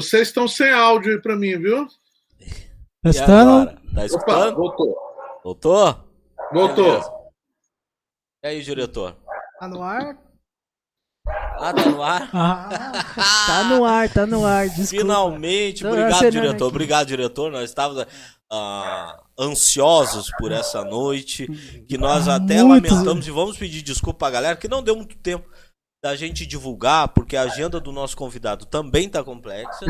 Vocês estão sem áudio aí pra mim, viu? Testando. Tá escutando? Opa, voltou. Voltou? Voltou. Beleza. E aí, diretor? Tá no ar? Ah, tá no ar? Ah, tá no ar, tá no ar. Desculpa. Finalmente, Tô obrigado, diretor. aqui. Obrigado, diretor. Nós estávamos ah, ansiosos por essa noite, que nós até Muito. lamentamos e vamos pedir desculpa pra galera, que não deu muito tempo da gente divulgar, porque a agenda do nosso convidado também tá complexa.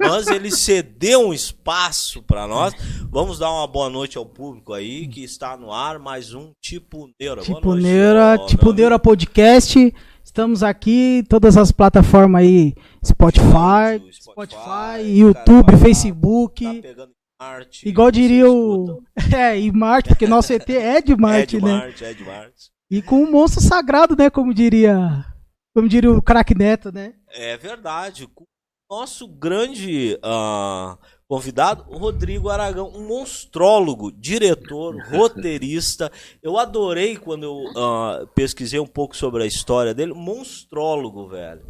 Mas ele cedeu um espaço para nós. Vamos dar uma boa noite ao público aí, que está no ar, mais um Tipo Neura. Tipo Neura, tipo Neura Podcast. Estamos aqui, todas as plataformas aí, Spotify, Spotify, Spotify, YouTube, cara, Facebook. Tá pegando Marte, Igual diria o. É, e Marte, porque nosso ET é de Marte, é de né? Marte, é de Marte. E com um monstro sagrado, né? Como diria. Como diria o craque Neto, né? É verdade. Nosso grande ah, convidado, o Rodrigo Aragão, um monstrólogo, diretor, roteirista. Eu adorei quando eu ah, pesquisei um pouco sobre a história dele. Monstrólogo, velho.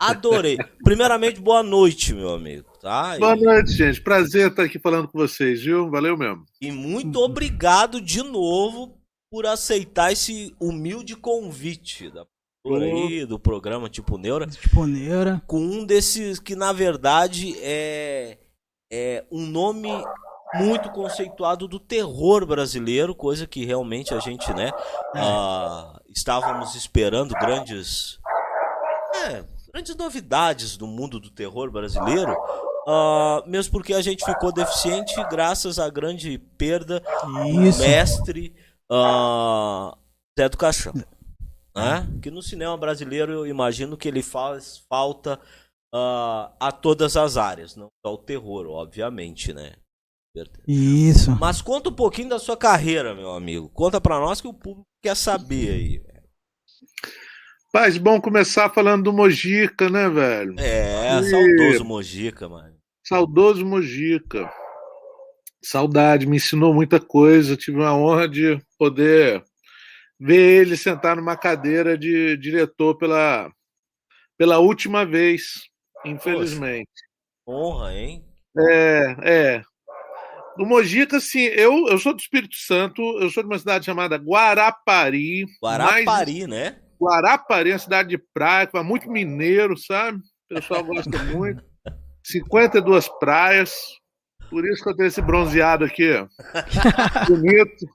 Adorei. Primeiramente, boa noite, meu amigo. Tá? Boa E- noite, gente. Prazer estar aqui falando com vocês, viu? Valeu mesmo. E muito obrigado de novo por aceitar esse humilde convite da por aí, do programa Tipo Neura, Tipo Neura. com um desses que na verdade é, é um nome muito conceituado do terror brasileiro, coisa que realmente a gente, né, ah, estávamos esperando grandes é, grandes novidades do mundo do terror brasileiro. ah, mesmo porque a gente ficou deficiente graças à grande perda do Isso. mestre ah, Zé do Caixão. Né? Que no cinema brasileiro eu imagino que ele faz falta ah, a todas as áreas, não só o terror, obviamente, né? Isso. Mas conta um pouquinho da sua carreira, meu amigo. Conta pra nós que o público quer saber aí. Paz, bom começar falando do Mojica, né, velho? É, E- saudoso Mojica, mano. Saudoso Mojica. Saudade, me ensinou muita coisa. Tive a honra de poder ver ele sentar numa cadeira de diretor pela, pela última vez, infelizmente. Honra, hein? É, é. Do Mojica, assim, eu, eu sou do Espírito Santo, eu sou de uma cidade chamada Guarapari. mais- Guarapari, né? Guarapari é uma cidade de praia, com muito mineiro, sabe? O pessoal gosta muito. 52 praias. Por isso que eu tenho esse bronzeado aqui. Bonito.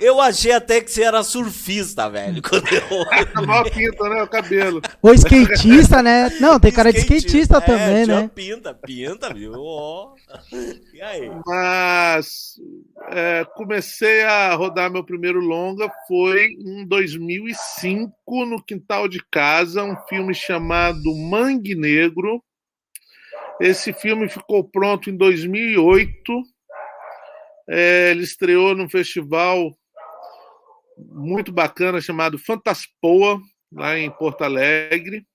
Eu achei até que você era surfista, velho. Quando eu... A maior pinta, né? O cabelo. O skatista, né? Não, tem cara de skatista É, também, né? Pinta, pinta, viu? Ó. E aí? Mas é, comecei a rodar meu primeiro longa foi em 2005, no quintal de casa, um filme chamado Mangue Negro. Esse filme ficou pronto em 2008. É, ele estreou num festival muito bacana chamado Fantaspoa, lá em Porto Alegre.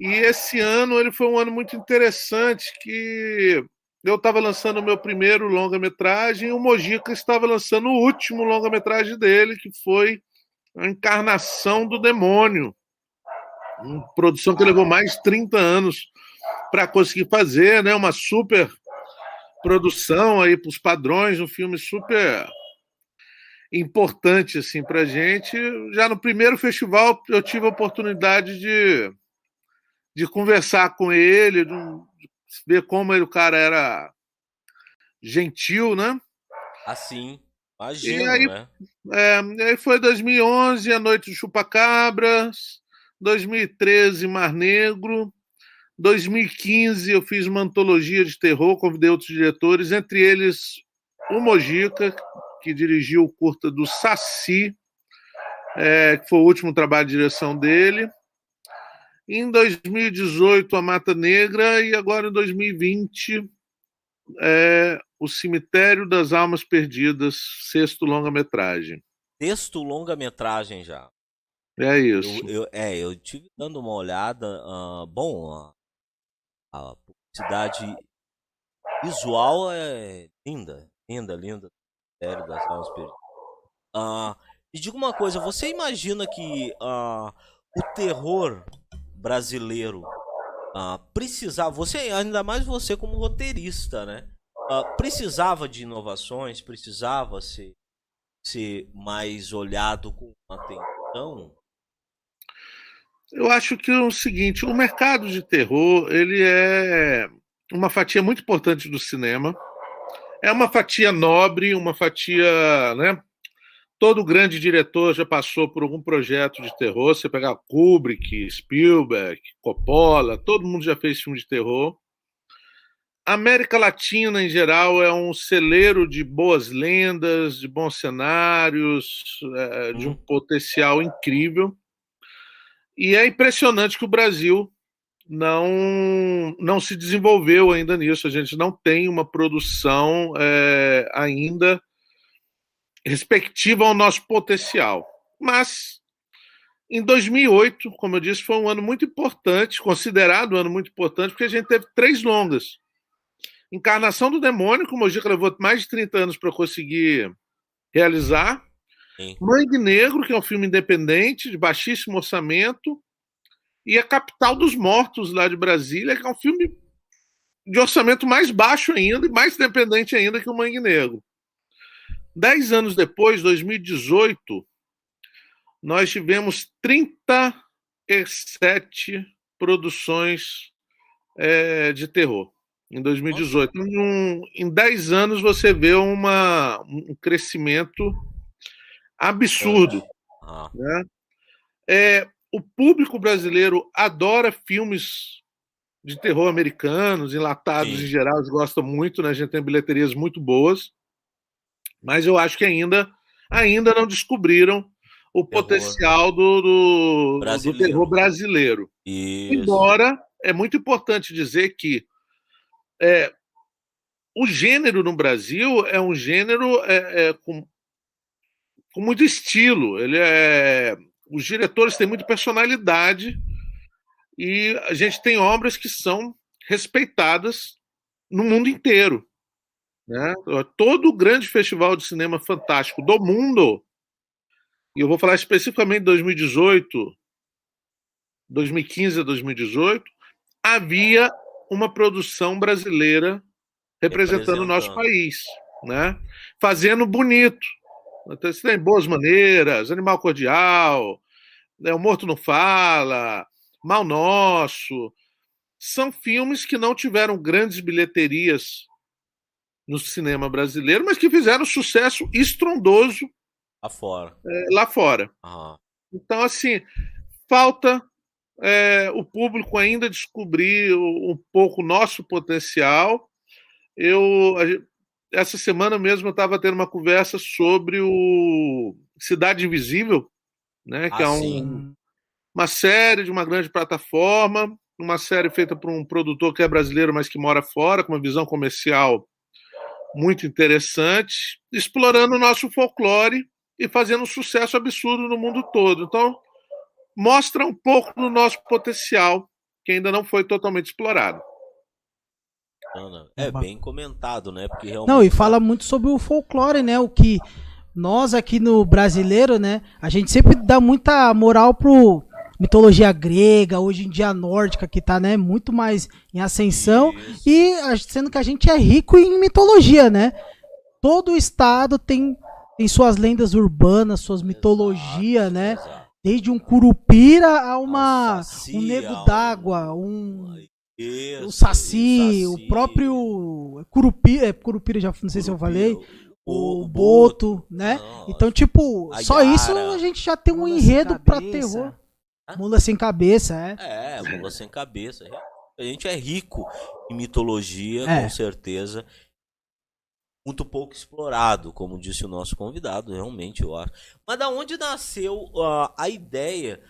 E esse ano ele foi um ano muito interessante que eu estava lançando o meu primeiro longa-metragem e o Mojica estava lançando o último longa-metragem dele, que foi A Encarnação do Demônio. Uma produção que levou mais de 30 anos para conseguir fazer, né? Uma super produção aí para os padrões, um filme super importante assim para gente. Já no primeiro festival eu tive a oportunidade de, de conversar com ele, de ver como ele, o cara era gentil, né? Assim. Imagino, E aí- né? É, e aí foi 2011, A Noite do Chupacabras, 2013, Mar Negro, 2015 eu fiz uma antologia de terror, convidei outros diretores, entre eles o Mojica, que dirigiu o curta do Saci, é, que foi o último trabalho de direção dele. Em 2018, A Mata Negra, e agora em 2020, é, O Cemitério das Almas Perdidas, sexto longa-metragem. Texto longa-metragem já. É isso. Eu, eu- é, eu tive dando uma olhada. ah, bom, a, publicidade visual é linda. Linda, linda. Sério, das almas perdidas. Ah, e diga uma coisa, você imagina que ah, o terror brasileiro uh, precisava, você, ainda mais você como roteirista, né? Uh, precisava de inovações, precisava ser, ser mais olhado com atenção? Eu acho que é o seguinte, o mercado de terror, ele é uma fatia muito importante do cinema. É uma fatia nobre, uma fatia, né? Todo grande diretor já passou por algum projeto de terror. Você pegar Kubrick, Spielberg, Coppola, todo mundo já fez filme de terror. A América Latina, em geral, é um celeiro de boas lendas, de bons cenários, é, de um uhum. potencial incrível. E é impressionante que o Brasil não, não se desenvolveu ainda nisso. A gente não tem uma produção é, ainda respectiva ao nosso potencial. Mas em 2008, como eu disse, foi um ano muito importante, considerado um ano muito importante, porque a gente teve três longas. Encarnação do Demônio, que o Mojica levou mais de 30 anos para conseguir realizar. Sim. Mangue Negro, que é um filme independente, de baixíssimo orçamento. E A Capital dos Mortos, lá de Brasília, que é um filme de orçamento mais baixo ainda e mais independente ainda que o Mangue Negro. Dez anos depois, 2018, nós tivemos 37 produções é, de terror em 2018. Em, em 10 anos você vê uma, um crescimento absurdo. Ah. Né? É, o público brasileiro adora filmes de terror americanos, enlatados Sim. em geral, eles gostam muito, né? A gente tem bilheterias muito boas mas eu acho que ainda, ainda não descobriram o terror. potencial do, do, do, terror brasileiro. Isso. Embora é muito importante dizer que é, o gênero no Brasil é um gênero é, é, com, com muito estilo. Ele é, os diretores têm muita personalidade e a gente tem obras que são respeitadas no mundo inteiro. Né? Todo grande festival de cinema fantástico do mundo, e eu vou falar especificamente de 2018, 2015 a 2018, havia uma produção brasileira representando o nosso país, né? fazendo bonito. Então, você tem Boas Maneiras, Animal Cordial, né? O Morto Não Fala, Mal Nosso. São filmes que não tiveram grandes bilheterias no cinema brasileiro, mas que fizeram sucesso estrondoso lá fora. É, lá fora. Uhum. Então, assim, falta é, o público ainda descobrir um pouco o nosso potencial. Eu essa semana mesmo eu estava tendo uma conversa sobre o Cidade Invisível, né, que é ah, é um, uma série de uma grande plataforma, uma série feita por um produtor que é brasileiro, mas que mora fora, com uma visão comercial muito interessante, explorando o nosso folclore e fazendo um sucesso absurdo no mundo todo. Então, mostra um pouco do nosso potencial que ainda não foi totalmente explorado. Não, não. É bem comentado, né? Porque realmente... Não, e fala muito sobre o folclore, né? O que nós aqui no brasileiro, né? A gente sempre dá muita moral pro mitologia grega, hoje em dia nórdica, que está né, muito mais em ascensão, Isso. e sendo que a gente é rico em mitologia, né? Todo estado tem, tem suas lendas urbanas, suas mitologias, né? Exato. Desde um curupira a uma saci, um nego d'água, um isso, o saci, saci, o próprio curupira, é, curupira já não sei curupira, se eu falei, o, o boto, boto, né? Nossa. Então, tipo, só isso a gente já tem um enredo para terror. Mula sem cabeça, é. É, mula sem cabeça. A gente é rico em mitologia, é. com certeza. Muito pouco explorado, como disse o nosso convidado, realmente, eu acho. Mas da onde nasceu uh, a ideia,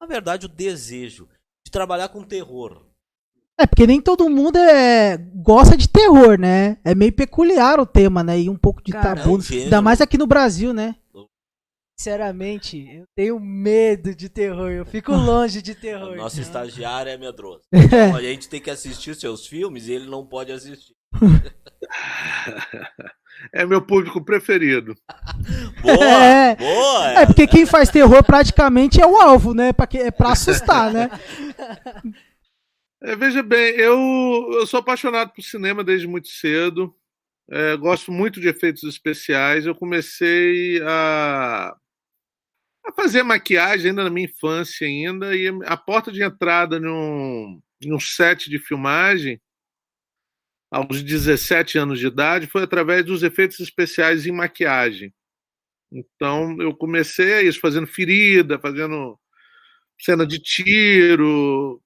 na verdade, o desejo de trabalhar com terror? É, porque nem todo mundo é, gosta de terror, né? É meio peculiar o tema, né? E um pouco de Cara, tabu. É um Ainda mais aqui no Brasil, né? Sinceramente, eu tenho medo de terror. Eu fico longe de terror. O nosso estagiário é medroso. Então, a gente tem que assistir seus filmes e ele não pode assistir. É meu público preferido. boa, é, boa. É porque quem faz terror praticamente é o alvo, né? Pra que, é pra assustar, né? É, veja bem, eu, eu sou apaixonado por cinema desde muito cedo. É, gosto muito de efeitos especiais. Eu comecei a, a fazer maquiagem ainda na minha infância ainda e a porta de entrada num, num set de filmagem aos 17 anos de idade foi através dos efeitos especiais em maquiagem. Então eu comecei isso, fazendo ferida, fazendo cena de tiro,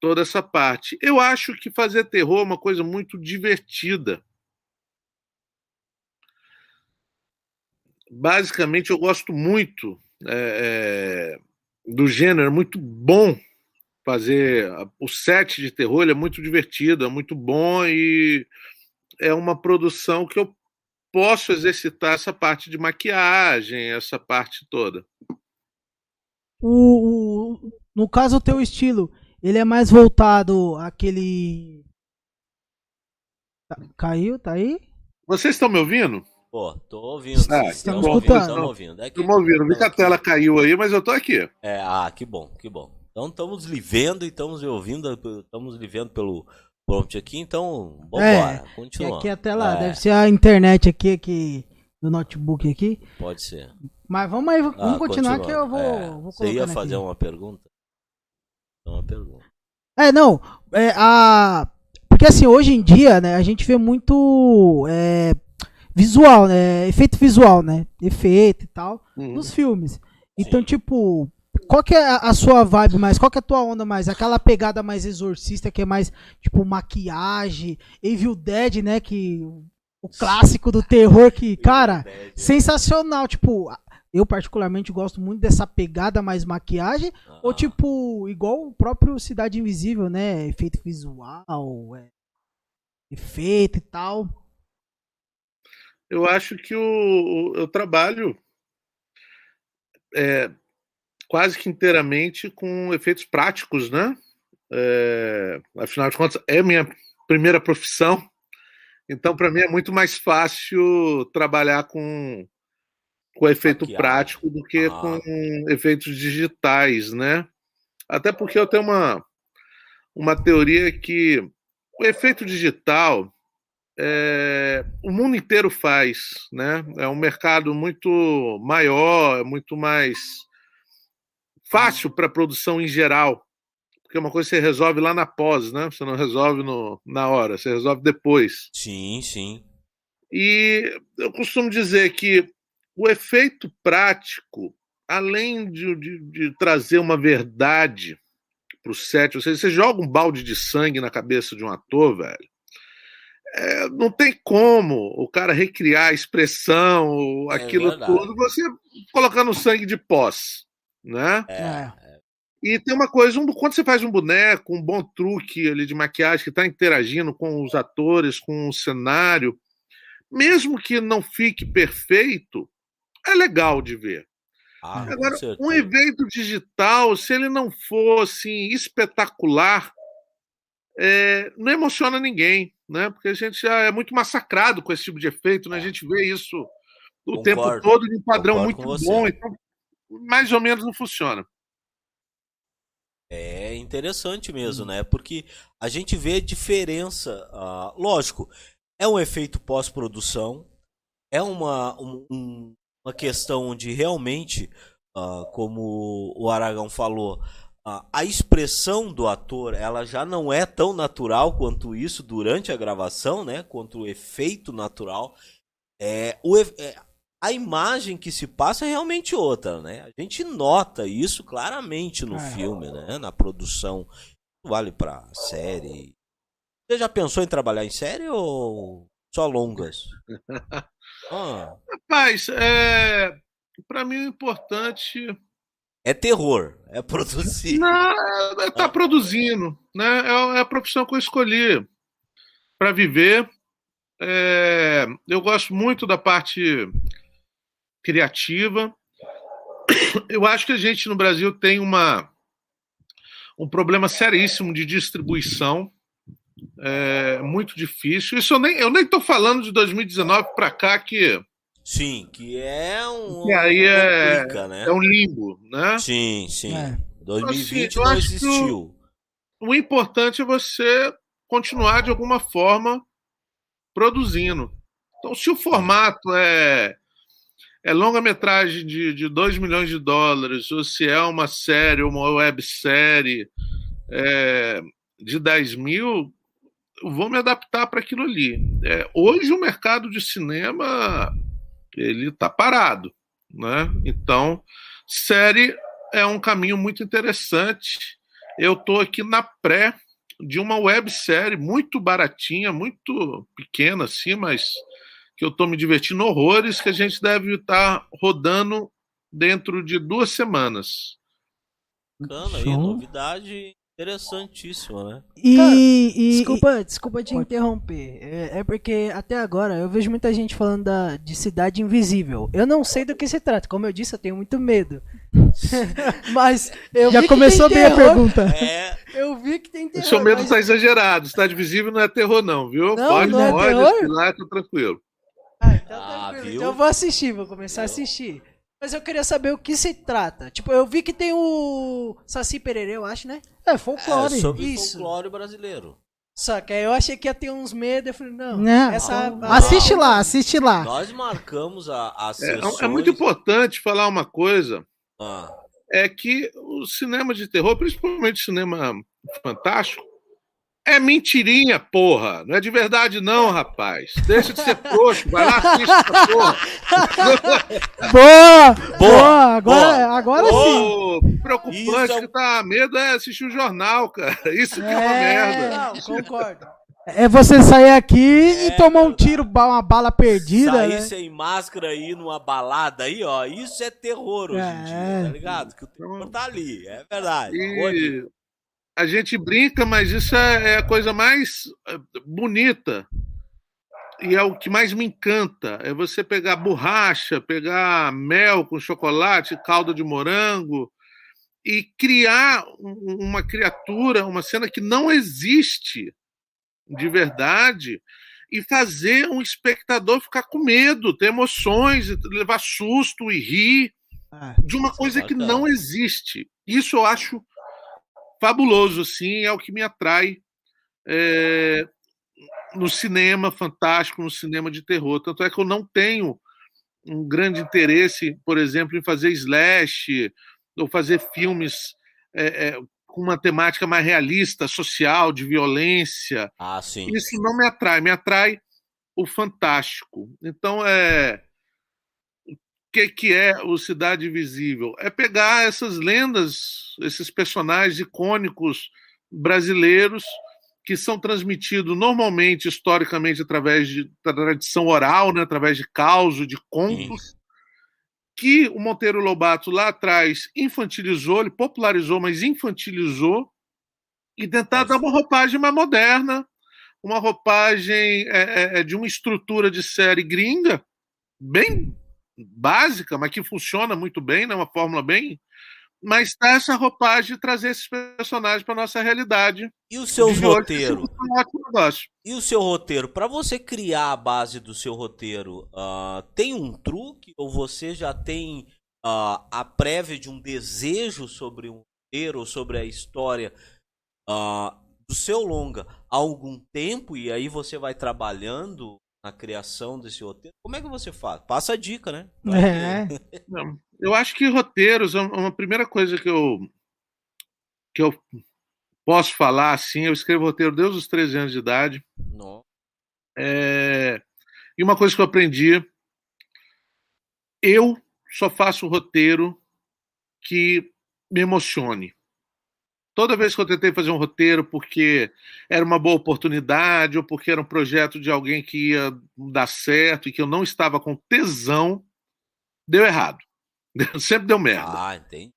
toda essa parte. Eu acho que fazer terror é uma coisa muito divertida. Basicamente, eu gosto muito é, é, do gênero, é muito bom fazer. O set de terror é muito divertido, é muito bom e é uma produção que eu posso exercitar essa parte de maquiagem, essa parte toda. O, o, no caso, o teu estilo, ele é mais voltado àquele. Tá, caiu, tá aí? Vocês estão me ouvindo? Pô, tô ouvindo. Ah, estamos escutando. Estamos ouvindo. É me ouvindo. Vi que a tela caiu aí, mas eu tô aqui. É, ah, que bom, que bom. Então estamos lhe vendo e estamos ouvindo, estamos lhe vendo pelo prompt aqui, então vambora, é, continua. Aqui a tela, é. deve ser a internet aqui, aqui do notebook aqui. Pode ser. Mas vamos aí, vamos ah, continuar continua. que eu vou, é, vou Você ia fazer aqui. uma pergunta? Uma pergunta. É, não, é, a... Porque assim, hoje em dia, né, a gente vê muito é, visual, né, efeito visual, né, efeito e tal, uhum. nos filmes. Então, Sim. tipo, qual que é a sua vibe mais? Qual que é a tua onda mais? Aquela pegada mais exorcista que é mais, tipo, maquiagem, Evil Dead, né, que o clássico do terror que, cara, sensacional, tipo, eu particularmente gosto muito dessa pegada mais maquiagem, ah. ou tipo, igual o próprio Cidade Invisível, né? Efeito visual, é, efeito e tal. Eu acho que o, eu trabalho é, quase que inteiramente com efeitos práticos, né? É, afinal de contas, é minha primeira profissão, então para mim é muito mais fácil trabalhar com com efeito prático do que ah. com efeitos digitais, né? Até porque eu tenho uma, uma teoria que o efeito digital é, o mundo inteiro faz, né? É um mercado muito maior, é muito mais fácil para a produção em geral, porque é uma coisa que você resolve lá na pós, né? Você não resolve no, na hora, você resolve depois. Sim, sim. E eu costumo dizer que o efeito prático, além de, de, de trazer uma verdade para o set, ou seja, você joga um balde de sangue na cabeça de um ator, velho. É, não tem como o cara recriar a expressão, é aquilo tudo, você colocando sangue de pós, né? É. é. E tem uma coisa, um, quando você faz um boneco, um bom truque ali de maquiagem que está interagindo com os atores, com o cenário, mesmo que não fique perfeito, é legal de ver. Ah, Agora, um evento digital, se ele não for assim, espetacular, é, não emociona ninguém, né? Porque a gente já é muito massacrado com esse tipo de efeito, né? A gente vê isso o Concordo. tempo todo de um padrão muito bom, então mais ou menos não funciona. É interessante mesmo, hum. né? Porque a gente vê a diferença. Uh, lógico, é um efeito pós-produção, é uma, um, uma questão onde realmente, uh, como o Aragão falou, uh, a expressão do ator ela já não é tão natural quanto isso durante a gravação, né? Quanto o efeito natural. É, o, é, a imagem que se passa é realmente outra, né? A gente nota isso claramente no é. filme, né? Na produção. Vale pra série. Você já pensou em trabalhar em série ou só longas? Ah. Rapaz, é... para mim o importante. É terror, é produzir. Não, é tá ah. produzindo, né? É, é a profissão que eu escolhi para viver. É... Eu gosto muito da parte criativa. Eu acho que a gente no Brasil tem uma um problema seríssimo de distribuição é muito difícil. Isso eu nem eu nem estou falando de 2019 para cá que sim, que é um e aí é, né? é um limbo, né? Sim, sim. É. 2020 então, assim, não existiu. o importante é você continuar de alguma forma produzindo. Então, se o formato é, é longa-metragem de, de 2 milhões de dólares, ou se é uma série, uma websérie é, de 10 mil, vou me adaptar para aquilo ali. É, hoje o mercado de cinema ele está parado, né? Então, série é um caminho muito interessante. Eu estou aqui na pré de uma websérie muito baratinha, muito pequena assim, mas que eu estou me divertindo horrores, que a gente deve estar tá rodando dentro de duas semanas. Bacana aí, novidade interessantíssima, né? E, Cara, e desculpa, desculpa te Pode. interromper. É, é, porque até agora eu vejo muita gente falando da, de cidade invisível. Eu não sei do que se trata. Como eu disse, eu tenho muito medo. mas eu já começou bem a pergunta. É... Eu vi que tem terror. O seu medo está mas... exagerado. Cidade invisível não é terror, não, viu? Não, pode, não é pode, terror? lá tá tranquilo. Ah, então, ah, tranquilo. então eu vou assistir, vou começar a assistir. Mas eu queria saber o que se trata. Tipo, eu vi que tem o Saci Pererê, eu acho, né? É, folclore. É, sobre Isso. folclore brasileiro. Só que aí eu achei que ia ter uns medos, eu falei, não, não essa... Não, assiste lá, assiste lá. Nós marcamos a, a é, é, muito importante falar uma coisa, ah. é que o cinema de terror, principalmente o cinema fantástico, é mentirinha, porra. Não é de verdade, não, rapaz. Deixa de ser frouxo. Vai lá, assiste essa porra. Boa! Boa! boa agora, boa. agora oh, sim. Preocupante é... que tá medo é assistir o jornal, cara. Isso que é, é uma merda. Não, concordo. É você sair aqui é, e tomar um tiro, uma bala perdida. Sair né? sem máscara aí numa balada aí, ó. Isso é terror hoje em dia, é. tá ligado? Que o terror tá ali, é verdade. E a gente brinca, mas isso é, é a coisa mais eh, bonita e é o que mais me encanta. É você pegar borracha, pegar mel com chocolate, calda de morango e criar uma criatura, uma cena que não existe de verdade e fazer um espectador ficar com medo, ter emoções, levar susto e rir ah, de uma coisa que não existe. Isso eu acho fabuloso, sim, é o que me atrai é, no cinema fantástico, no cinema de terror. Tanto é que eu não tenho um grande interesse, por exemplo, em fazer slash ou fazer filmes é, é, com uma temática mais realista, social, de violência. Ah, sim. Isso não me atrai, me atrai o fantástico. Então, é que, que é o Cidade Invisível? É pegar essas lendas, esses personagens icônicos brasileiros que são transmitidos normalmente, historicamente, através de tradição oral, né, através de causos, de contos, Sim. que o Monteiro Lobato lá atrás infantilizou, ele popularizou, mas infantilizou, e tentar dar uma roupagem mais moderna, uma roupagem é, é, é de uma estrutura de série gringa, bem básica, mas que funciona muito bem, né? uma fórmula bem. Mas tá essa roupagem de trazer esses personagens para nossa realidade. E o seu roteiro? E o seu roteiro? Para você criar a base do seu roteiro, uh, tem um truque ou você já tem uh, a prévia de um desejo sobre um roteiro, sobre a história uh, do seu longa há algum tempo e aí você vai trabalhando na criação desse roteiro? Como é que você faz? Passa a dica, né? É. Não, eu acho que roteiros, uma primeira coisa que eu que eu posso falar assim, eu escrevo roteiro desde os 13 anos de idade. Não. É, e uma coisa que eu aprendi, eu só faço roteiro que me emocione. Toda vez que eu tentei fazer um roteiro porque era uma boa oportunidade ou porque era um projeto de alguém que ia dar certo e que eu não estava com tesão, deu errado. Sempre deu merda. Ah, entendi.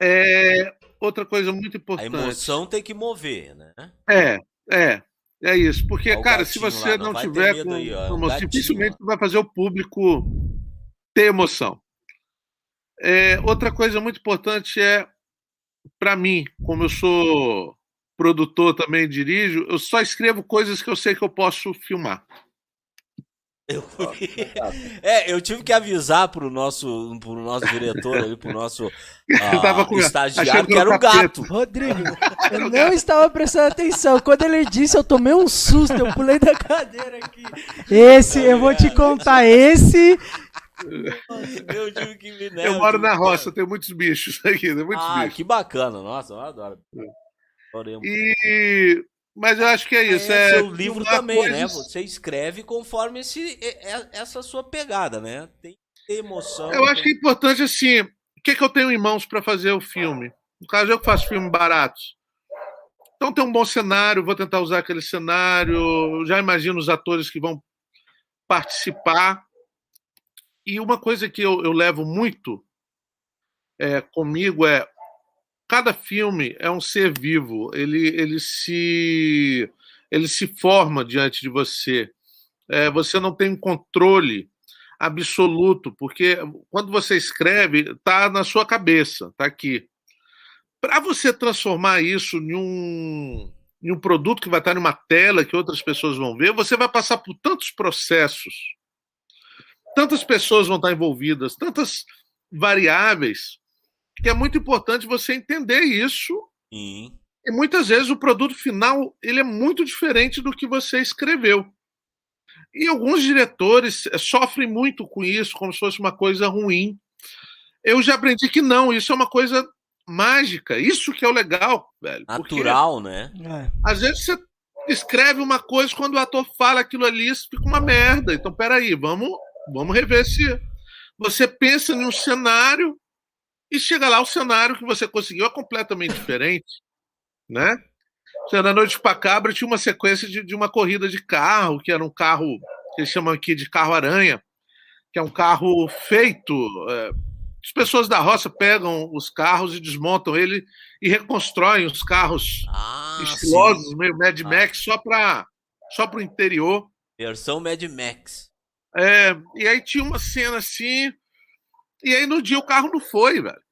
É, outra coisa muito importante. A emoção tem que mover, né? É, é. É isso. Porque, cara, se você lá, não, não tiver com aí, emoção, dificilmente vai fazer o público ter emoção. É, outra coisa muito importante é para mim, como eu sou produtor também dirijo, eu só escrevo coisas que eu sei que eu posso filmar. Eu... é, eu tive que avisar pro nosso, pro nosso diretor ali, pro nosso uh, com... estagiário que era um gato. Rodrigo, eu não estava prestando atenção. Quando ele disse, eu tomei um susto, eu pulei da cadeira aqui. Esse, eu vou te contar, esse eu tive que me né, Eu moro na roça, tem muitos bichos aqui, tem muitos ah, bichos. que bacana, nossa, eu adoro. E mas eu acho que é isso. É, é seu livro também, né? Você escreve conforme esse, essa sua pegada, né? Tem emoção. Eu acho que é importante assim. O que, é que eu tenho em mãos para fazer o filme? No caso, eu faço filmes baratos. Então tem um bom cenário, vou tentar usar aquele cenário. Já imagino os atores que vão participar. E uma coisa que eu, eu levo muito é, comigo é cada filme é um ser vivo, ele, ele, se, ele se forma diante de você. É, você não tem controle absoluto, porque quando você escreve, está na sua cabeça, está aqui. Para você transformar isso em um, em um produto que vai estar numa tela que outras pessoas vão ver, você vai passar por tantos processos tantas pessoas vão estar envolvidas, tantas variáveis, que é muito importante você entender isso. Sim. E muitas vezes o produto final ele é muito diferente do que você escreveu. E alguns diretores eh, sofrem muito com isso, como se fosse uma coisa ruim. Eu já aprendi que não, isso é uma coisa mágica. Isso que é o legal, velho. Natural, né? É. Às vezes você escreve uma coisa, quando o ator fala aquilo ali, fica uma merda. Então, peraí, vamos Vamos rever se você pensa em um cenário e chega lá o cenário que você conseguiu é completamente diferente, né? Na Noite para Cabra tinha uma sequência de, de, uma corrida de carro, que era um carro que eles chamam aqui de carro aranha, que é um carro feito. É, as pessoas da roça pegam os carros e desmontam ele e reconstroem os carros ah, estilosos, sim. meio Mad ah. Max, só para só o interior. Versão Mad Max. É, e aí tinha uma cena assim, e aí no dia o carro não foi, velho.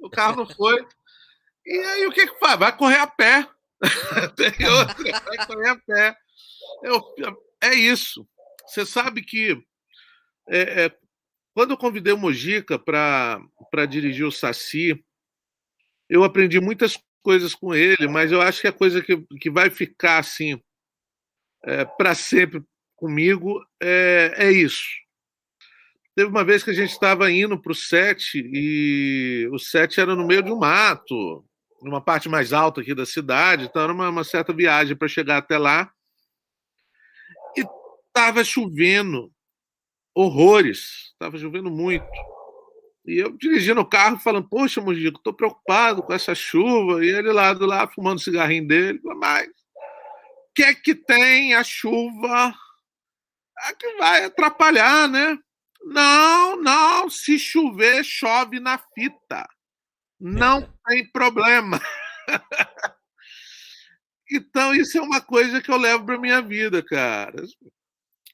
O carro não foi. E aí o que que faz? Vai correr a pé. Tem outra, vai correr a pé. Eu, é isso. Você sabe que é, é, quando eu convidei o Mojica para dirigir o Saci, eu aprendi muitas coisas com ele, mas eu acho que a coisa que, que vai ficar assim é, para sempre comigo é, é isso. Teve uma vez que a gente estava indo para o set e o set era no meio de um mato, numa parte mais alta aqui da cidade, então era uma, uma certa viagem para chegar até lá. E estava chovendo horrores, estava chovendo muito. E eu dirigindo o carro falando, poxa, Mojico, estou preocupado com essa chuva. E ele lá do lado fumando o cigarrinho dele, mas o que é que tem a chuva que vai atrapalhar, né? Não, não, se chover, chove na fita. Não é. tem problema. então, isso é uma coisa que eu levo para minha vida, cara.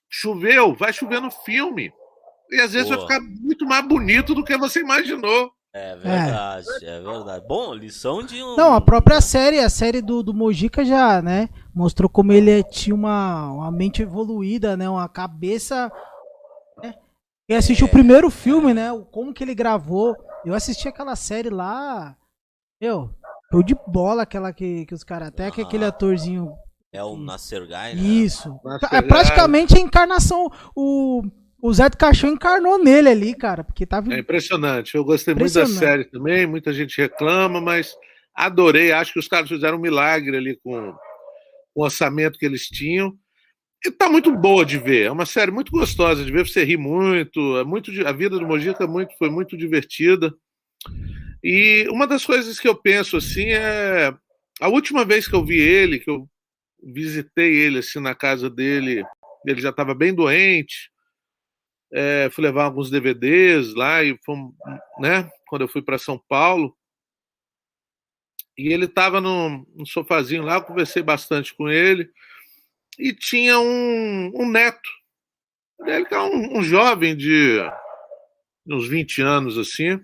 Choveu, vai chover no filme. E às vezes Boa. vai ficar muito mais bonito do que você imaginou. É verdade, é. é. verdade. Bom, lição de um. Não, a própria série, a série do, do Mojica já, né? Mostrou como ele tinha uma, uma mente evoluída, né? Uma cabeça. Né? Quem assistiu é. o primeiro filme, né? Como que ele gravou. Eu assisti aquela série lá. Meu, show de bola aquela que, que os caras. Até ah, que aquele atorzinho. É o Nasser Guy, né? Isso. É praticamente a encarnação. O o Zé do Caixão encarnou nele ali, cara, porque tava. É impressionante. Eu gostei muito da série também, muita gente reclama, mas adorei. Acho que os caras fizeram um milagre ali com o orçamento que eles tinham. E tá muito boa de ver. É uma série muito gostosa de ver, você ri muito. É muito a vida do Mojica é muito, foi muito divertida. E uma das coisas que eu penso assim é a última vez que eu vi ele, que eu visitei ele assim na casa dele, ele já estava bem doente é, fui levar alguns DVDs lá e fomos, né? Quando eu fui para São Paulo. E ele estava no, sofazinho lá, eu conversei bastante com ele. E tinha um, um neto ele é um, um, jovem de uns 20 anos assim.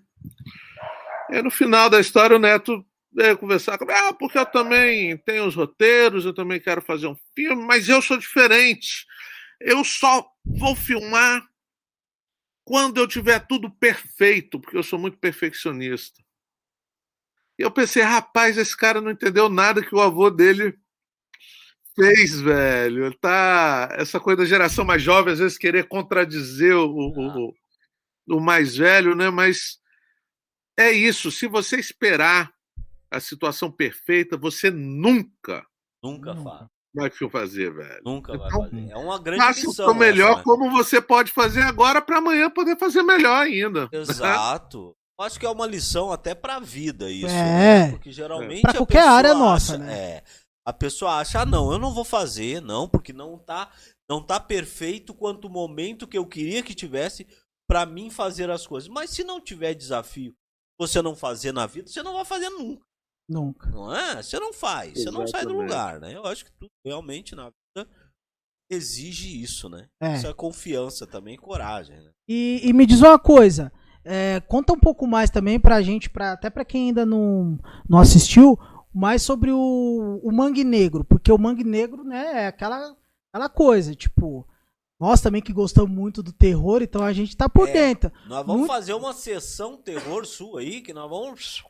E no final da história o neto veio conversar comigo, ah, porque eu também tenho os roteiros, eu também quero fazer um filme, mas eu sou diferente eu só vou filmar quando eu tiver tudo perfeito, porque eu sou muito perfeccionista. E eu pensei, rapaz, esse cara não entendeu nada que o avô dele fez, velho. Tá essa coisa da geração mais jovem às vezes querer contradizer o, o, o mais velho, né? Mas é isso. Se você esperar a situação perfeita, você nunca, nunca faz. Vai fazer, velho. Nunca então, vai fazer. É uma grande faça missão. o melhor essa, né? como você pode fazer agora para amanhã poder fazer melhor ainda. Exato. Acho que é uma lição até para a vida isso, é. Né? Porque geralmente para qualquer área acha, nossa, né? É, a pessoa acha, ah, não, eu não vou fazer, não, porque não tá, não tá perfeito quanto o momento que eu queria que tivesse para mim fazer as coisas. Mas se não tiver desafio, você não fazer na vida, você não vai fazer nunca. Nunca. Não é? Você não faz, Exatamente. você não sai do lugar, né? Eu acho que tudo realmente na vida exige isso, né? É. Isso é confiança também, coragem, né? E, e me diz uma coisa, é, conta um pouco mais também pra gente, pra, até pra quem ainda não, não assistiu, mais sobre o, o Mangue Negro, porque o Mangue Negro, né, é aquela, aquela coisa, tipo, nós também que gostamos muito do terror, então a gente tá por é, dentro. Nós vamos muito... fazer uma sessão terror sua aí, que nós vamos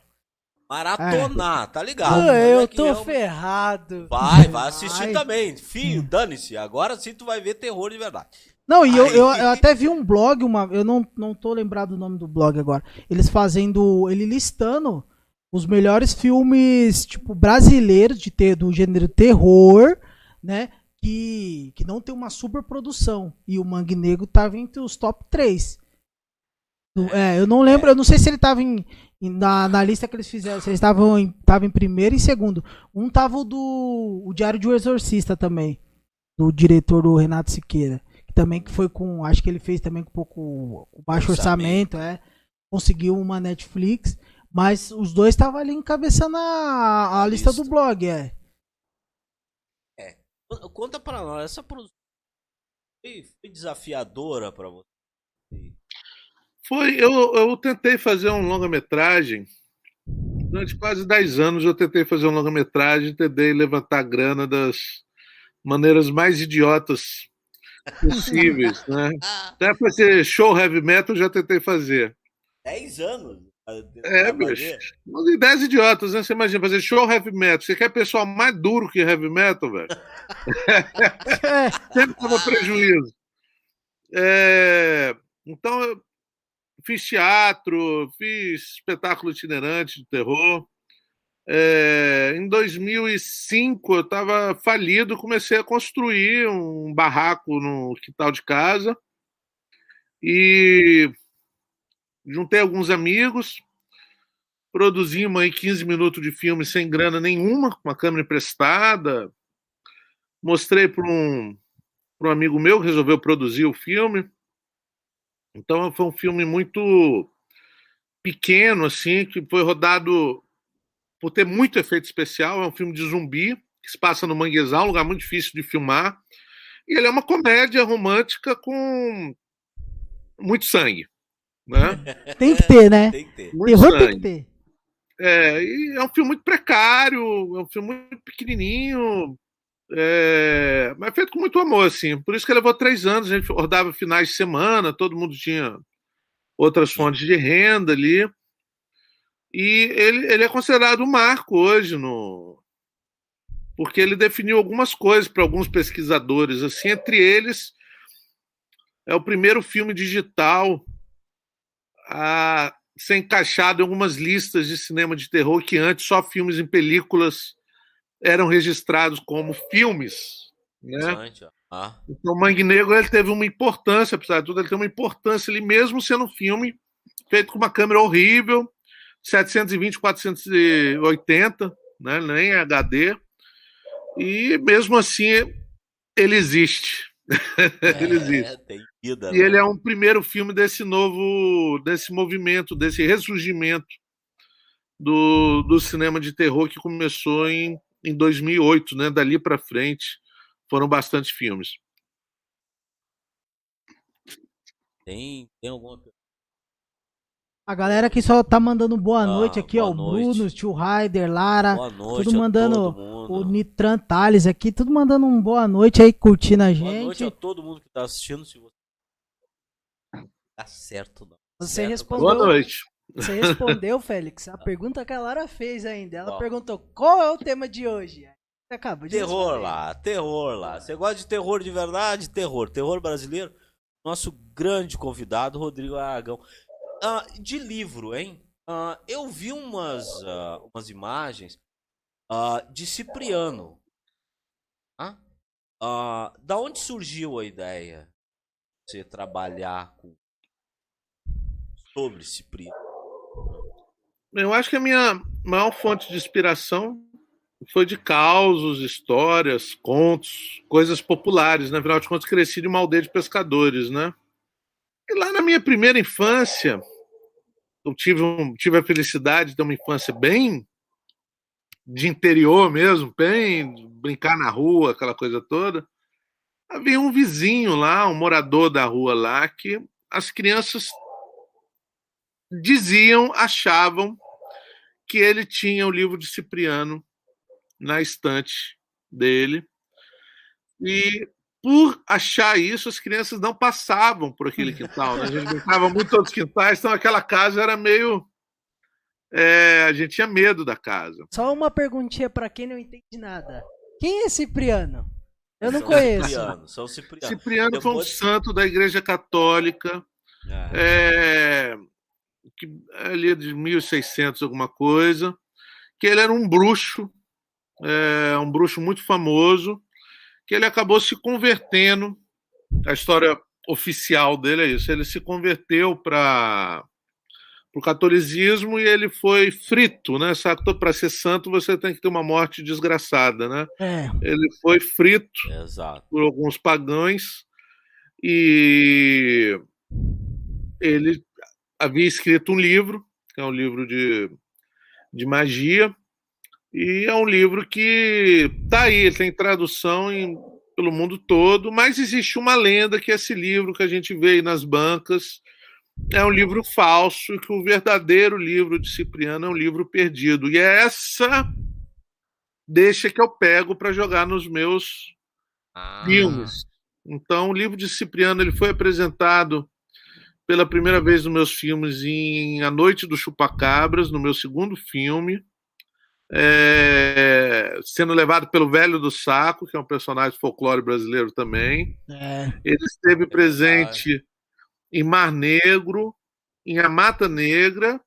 maratonar, é. tá ligado? Eu é tô ferrado. Vai, vai assistir Ai. também. Filho, dane-se. Agora sim tu vai ver terror de verdade. Não, e eu, eu, eu, até vi um blog, uma, eu não, não tô lembrado do nome do blog agora. Eles fazendo, ele listando os melhores filmes, tipo, brasileiros de ter, do gênero terror, né? Que, que não tem uma super produção. E o Mangue Negro tava entre os top 3. É, eu não lembro, eu não sei se ele tava em, na, na lista que eles fizeram, se eles estavam em, em primeiro e segundo. Um tava o do o Diário de um Exorcista também, do diretor do Renato Siqueira também que foi com, acho que ele fez também com um pouco baixo orçamento, orçamento é. Conseguiu uma Netflix, mas os dois estavam ali encabeçando a, a lista do blog, é. É. Conta para nós, essa produção foi, foi desafiadora para você? Foi, eu, eu tentei fazer um longa-metragem. Durante quase 10 anos eu tentei fazer um longa-metragem, tentei levantar grana das maneiras mais idiotas possíveis, né? Até fazer show heavy metal já tentei fazer. 10 anos? É, bicho. Mas 10 idiotas, né? Você imagina fazer show heavy metal. Você quer pessoal mais duro que heavy metal, velho? Sempre tava prejuízo. É... Então, eu fiz teatro, fiz espetáculo itinerante de terror. É, em 2005 eu estava falido, comecei a construir um barraco no quintal de casa e juntei alguns amigos, produzimos aí 15 minutos de filme sem grana nenhuma, com uma câmera emprestada, mostrei para um, um amigo meu que resolveu produzir o filme. Então foi um filme muito pequeno, assim, que foi rodado por ter muito efeito especial. É um filme de zumbi que se passa no Manguezal, um lugar muito difícil de filmar. E ele é uma comédia romântica com muito sangue. Né? Tem que ter, né? Tem que ter. Muito Terror sangue. tem que ter. É, e é um filme muito precário, é um filme muito pequenininho, é, mas feito com muito amor, assim. Por isso que levou três anos, a gente rodava finais de semana, todo mundo tinha outras fontes de renda ali. E ele, ele é considerado um marco hoje no porque ele definiu algumas coisas para alguns pesquisadores, assim, entre eles é o primeiro filme digital a ser encaixado em algumas listas de cinema de terror que antes só filmes em películas eram registrados como filmes, né? Ah. Então, Mangue Negro ele teve uma importância, apesar de tudo, ele tem uma importância ali mesmo sendo um filme feito com uma câmera horrível, 720, 480, né? nem HD. E mesmo assim ele existe. É, ele existe. Vida, e né? ele é um primeiro filme desse novo, desse movimento, desse ressurgimento do, do cinema de terror que começou em, em 2008, né? Dali para frente foram bastante filmes. Tem, tem alguma A galera que só tá mandando boa Ah, noite aqui, boa ó. O noite. Bruno, o tio Raider, Lara, Boa noite tudo mandando o Nitran Thales aqui, tudo mandando um boa noite aí, curtindo a Boa noite gente. a todo mundo que tá assistindo. Se você... Tá certo, não. Você Certo, respondeu. Boa noite. Você respondeu, Félix, a pergunta que a Lara fez ainda. Ela Qual? perguntou qual é o tema de hoje. Você acabou de Terror responder. lá, terror lá. Você gosta de terror de verdade? Terror. Terror brasileiro? Nosso grande convidado, Rodrigo Aragão. Ah, de livro, hein? Ah, eu vi umas, ah, umas imagens de Cipriano. Da onde surgiu a ideia de você trabalhar com... sobre Cipriano? Eu acho que a minha maior fonte de inspiração foi de causos, histórias, contos, coisas populares. Na afinal de contas, cresci de uma aldeia de pescadores, né? E lá na minha primeira infância, eu tive, um, tive a felicidade de ter uma infância bem de interior mesmo, bem brincar na rua, aquela coisa toda. Havia um vizinho lá, um morador da rua lá, que as crianças diziam, achavam que ele tinha o livro de Cipriano na estante dele. E por achar isso, as crianças não passavam por aquele quintal. Né? A gente brincava muito todos os quintais, então aquela casa era meio. é, a gente tinha medo da casa. Só uma perguntinha pra quem não entende nada. Quem é Cipriano? Eu não São conheço. Cipriano, São Cipriano. Cipriano foi um santo da Igreja Católica. É. é, que ali de 1600 alguma coisa, que ele era um bruxo, é, um bruxo muito famoso, que ele acabou se convertendo. A história oficial dele é isso. Ele se converteu para o catolicismo e ele foi frito, né? Para ser santo você tem que ter uma morte desgraçada, né? É. Ele foi frito Exato. por alguns pagãos e ele havia escrito um livro, que é um livro de, de magia, e é um livro que tá aí, tem tradução em, pelo mundo todo, mas existe uma lenda que esse livro que a gente vê aí nas bancas é um livro falso, e que o verdadeiro livro de Cipriano é um livro perdido. E é essa deixa que eu pego para jogar nos meus Ah, filmes. Então, o livro de Cipriano ele foi apresentado pela primeira vez nos meus filmes em A Noite do Chupacabras, no meu segundo filme, é, sendo levado pelo Velho do Saco, que é um personagem folclore brasileiro também. É. Ele esteve presente em Mar Negro, em A Mata Negra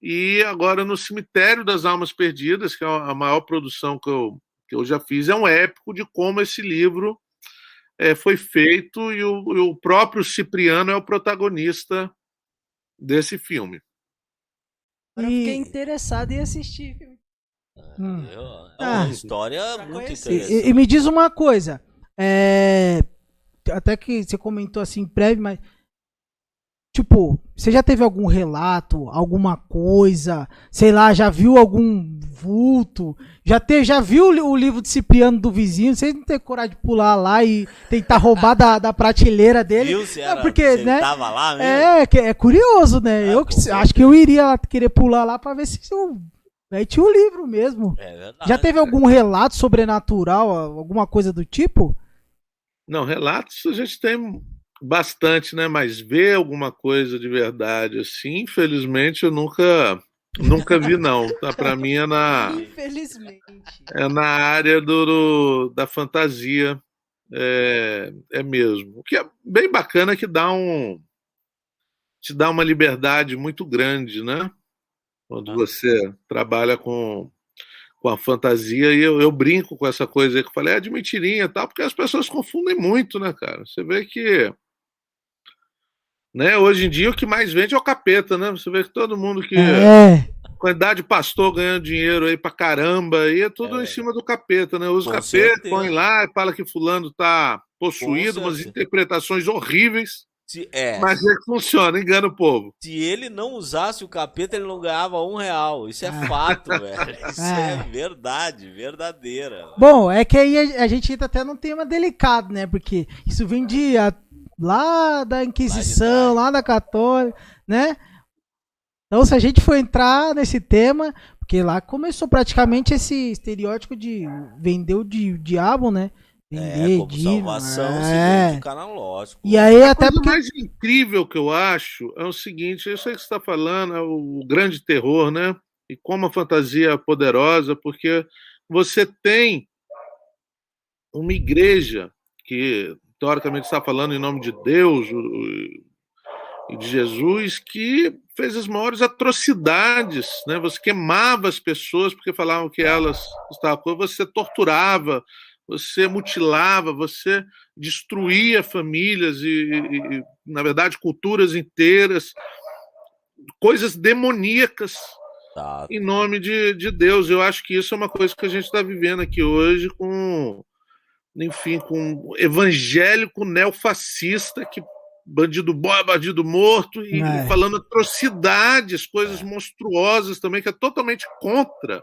e agora no Cemitério das Almas Perdidas, que é a maior produção que eu, que eu já fiz. É um épico de como esse livro é, foi feito e o, e o próprio Cipriano é o protagonista desse filme. Agora eu fiquei interessado em assistir. Hum. eu- É Ah. uma história Pra muito. E- interessante. E, e me diz uma coisa. é, até que você comentou assim breve, mas. Tipo, você já teve algum relato, alguma coisa, sei lá, já viu algum vulto? Já, te, já viu o li- o livro de Cipriano do vizinho? Você não tem coragem de pular lá e tentar roubar da, da prateleira dele? Viu se É era, porque, se ele né, tava lá mesmo? É, é curioso, né? Ah, eu acho que eu iria lá querer pular lá pra ver se eu, aí tinha o livro mesmo. É verdade. Já teve algum relato sobrenatural, alguma coisa do tipo? Não, relatos a gente tem bastante, né? Mas ver alguma coisa de verdade assim, infelizmente eu nunca nunca vi não. Tá? Para mim é na Infelizmente. é na área do, do- da fantasia é, é mesmo. O que é bem bacana que dá um te dá uma liberdade muito grande, né? Quando Ah. você trabalha com com a fantasia e eu, eu brinco com essa coisa aí que eu falei, é de mentirinha e tal, porque as pessoas confundem muito, né, cara? Você vê que né, hoje em dia o que mais vende é o capeta, né? Você vê que todo mundo que É. quantidade de pastor ganhando dinheiro aí pra caramba, aí é tudo É. em cima do capeta, né? Usa o capeta, certeza. põe lá e fala que fulano tá possuído, umas interpretações horríveis, Se, é, mas é que funciona, engana o povo. se ele não usasse o capeta, ele não ganhava um real. Isso é fato, velho. Isso é. É. verdade, verdadeira. Bom, é que aí a, a gente entra até num tema delicado, né? Porque isso vem de a- lá da Inquisição, lá, da Católica, né? Então, se a gente for entrar nesse tema, porque lá começou praticamente esse estereótipo de vender o di diabo, né? Vender, é, como dino, salvação, é. se canalógico. E aí, A até porque. mais incrível que eu acho é o seguinte: eu sei que você está falando, é o grande terror, né? E como a fantasia é poderosa, porque você tem uma igreja que, teoricamente, está falando em nome de Deus e de Jesus, que fez as maiores atrocidades, né? Você queimava as pessoas porque falavam que elas estavam, você torturava, você mutilava, você destruía famílias e, e, e, na verdade, culturas inteiras, coisas demoníacas Tá. em nome de, de Deus. Eu acho que isso é uma coisa que a gente está vivendo aqui hoje com, enfim, com um evangélico neofascista que bandido bom, é bandido morto e, É. falando atrocidades, coisas monstruosas também que é totalmente contra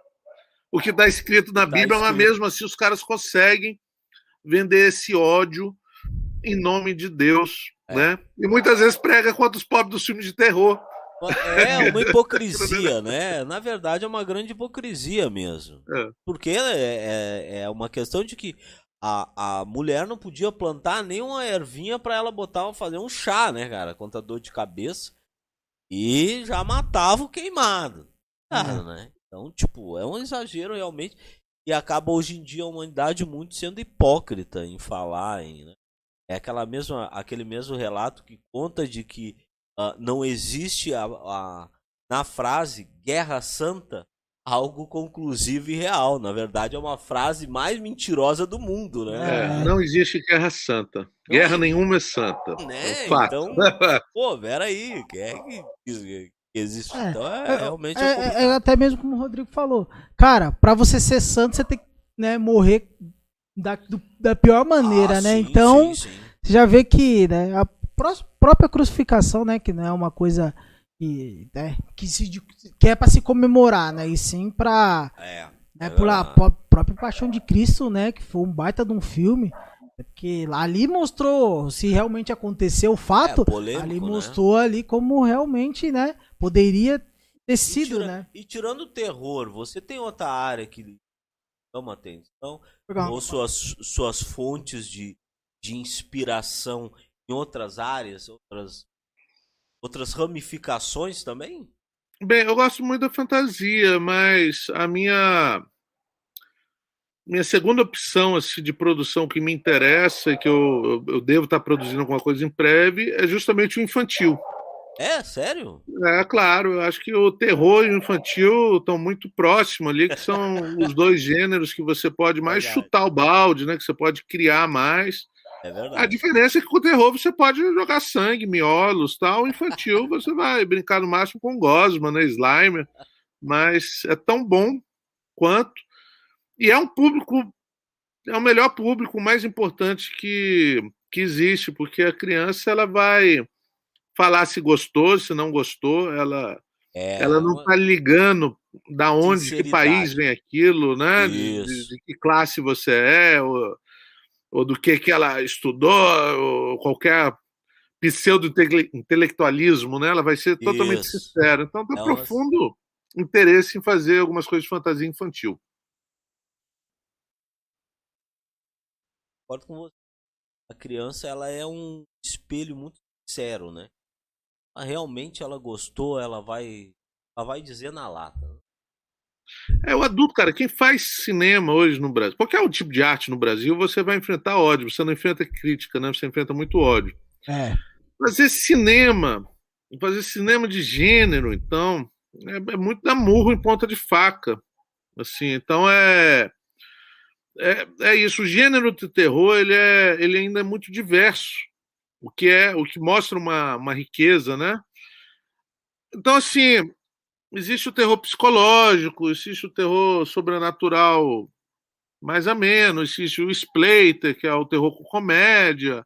o que está escrito na Tá Bíblia, mas escrito. mesmo assim os caras conseguem vender esse ódio em nome de Deus, É. né? E muitas vezes prega contra os pobres dos filmes de terror. É uma hipocrisia, né? Na verdade, é uma grande hipocrisia mesmo. É. Porque é, é, é uma questão de que a, a mulher não podia plantar nenhuma ervinha pra ela botar, fazer um chá, né, cara? Contra dor de cabeça. E já matava o queimado. Cara, né? Então, tipo, é um exagero realmente. E acaba hoje em dia a humanidade muito sendo hipócrita em falar em, né? É aquela mesma, aquele mesmo relato que conta de que ah, não existe a, a- na frase guerra santa algo conclusivo e real. Na verdade, é uma frase mais mentirosa do mundo, né? É, não existe guerra santa. Guerra nenhuma é santa. Né? É um fato. Então, pô, peraí, que é que, que existe? É, então é, é, realmente É, é até mesmo como o Rodrigo falou. Cara, pra você ser santo, você tem que né, morrer da, do- da pior maneira, Ah, né? sim, Então, sim, sim. você já vê que né, a pró- própria crucificação, né, que não é uma coisa que, né, que, se, que é pra se comemorar, né? E sim pra É, né, é pela pró- própria Paixão de Cristo, né? Que foi um baita de um filme. Porque lá- ali mostrou se realmente aconteceu o fato. É, polêmico, ali né? mostrou ali como realmente, né? Poderia ter E sido, tira- né? E tirando o terror, você tem outra área que chama atenção? Legal. Ou suas, suas fontes de, de inspiração em outras áreas, outras, outras ramificações também? Bem, eu gosto muito da fantasia, mas a minha minha segunda opção assim, de produção que me interessa e que eu, eu, devo estar produzindo alguma coisa em breve é justamente o infantil. É, sério? É claro, eu acho que o terror e o infantil estão muito próximos ali, que são os dois gêneros que você pode mais Verdade. chutar o balde, né? Que você pode criar mais. É A verdade. diferença é que com o terror você pode jogar sangue, miolos, tal. Infantil você vai brincar no máximo com gosma, né, Slimer, mas é tão bom quanto e é um público é o melhor público, o mais importante que que existe, porque a criança ela vai falar se gostou, se não gostou, ela É, ela não está ligando da onde, que Sinceridade. país vem aquilo, né? De, de- de que classe você é, ou, ou do que, que ela estudou, ou qualquer pseudo-intelectualismo, né? Ela vai ser totalmente Isso. sincera. Então, tem É uma- profundo interesse em fazer algumas coisas de fantasia infantil. concordo com você. A criança, ela é um espelho muito sincero, né? Ela realmente ela gostou, ela vai ela vai dizer na lata. É o adulto, cara. Quem faz cinema hoje no Brasil, qualquer tipo de arte no Brasil, você vai enfrentar ódio. Você não enfrenta crítica, né? Você enfrenta muito ódio. É. fazer cinema, fazer cinema de gênero, então, é, é muito dar murro em ponta de faca. Assim, então é, é é isso. O gênero de terror ele é ele ainda é muito diverso, o que é o que mostra uma, uma riqueza, né? Então assim existe o terror psicológico, existe o terror sobrenatural mais ou menos, existe o splater que é o terror com comédia.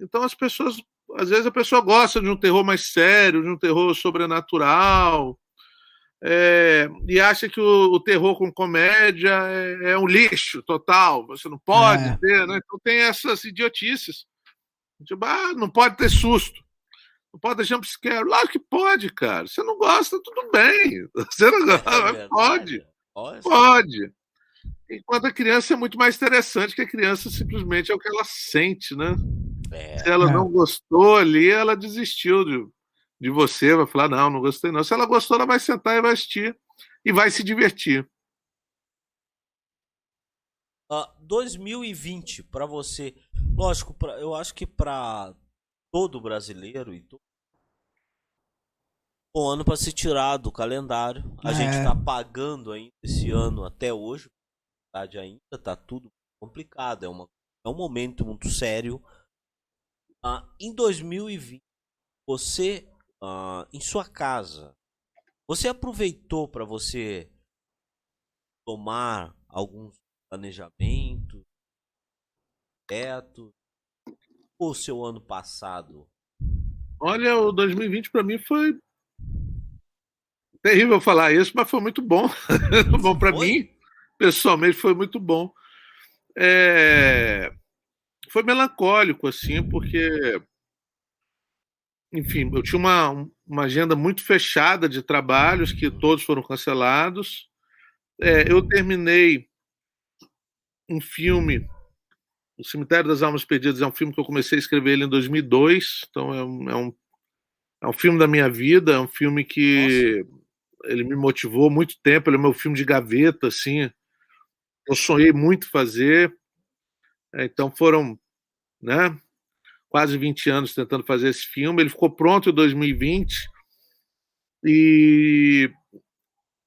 Então as pessoas às vezes a pessoa gosta de um terror mais sério, de um terror sobrenatural, é, e acha que o, o terror com comédia é, é um lixo total, você não pode É. ter, né? Então tem essas idiotices. Tipo, ah, não pode ter susto. Não pode dar jumpscare. Claro que pode, cara. Você não gosta, tudo bem. Você não gosta, é pode. Pode. Enquanto a criança é muito mais interessante, que a criança simplesmente é o que ela sente, né? É. Se ela não gostou ali, ela desistiu de, de você, vai falar, não, não gostei não. Se ela gostou, ela vai sentar e vai assistir e vai se divertir. Uh, 2020 para você, lógico, pra, eu acho que para todo brasileiro e todo um ano para se tirar do calendário. A é. gente está pagando ainda esse ano até hoje. Ainda está tudo complicado. É, uma, é um momento muito sério. Ah, em 2020, você, ah, em sua casa, você aproveitou para você tomar alguns planejamento, teto, ou seu ano passado? Olha, o 2020 para mim foi terrível falar isso, mas foi muito bom. bom para mim, pessoalmente, foi muito bom. É... Foi melancólico, assim, porque, enfim, eu tinha uma, uma agenda muito fechada de trabalhos que todos foram cancelados. É, eu terminei um filme, O Cemitério das Almas Perdidas, é um filme que eu comecei a escrever ele em 2002, então é um, é um, é um filme da minha vida, é um filme que Nossa. ele me motivou muito tempo, ele é meu filme de gaveta, assim, eu sonhei muito fazer, é, então foram, né, quase 20 anos tentando fazer esse filme, ele ficou pronto em 2020, e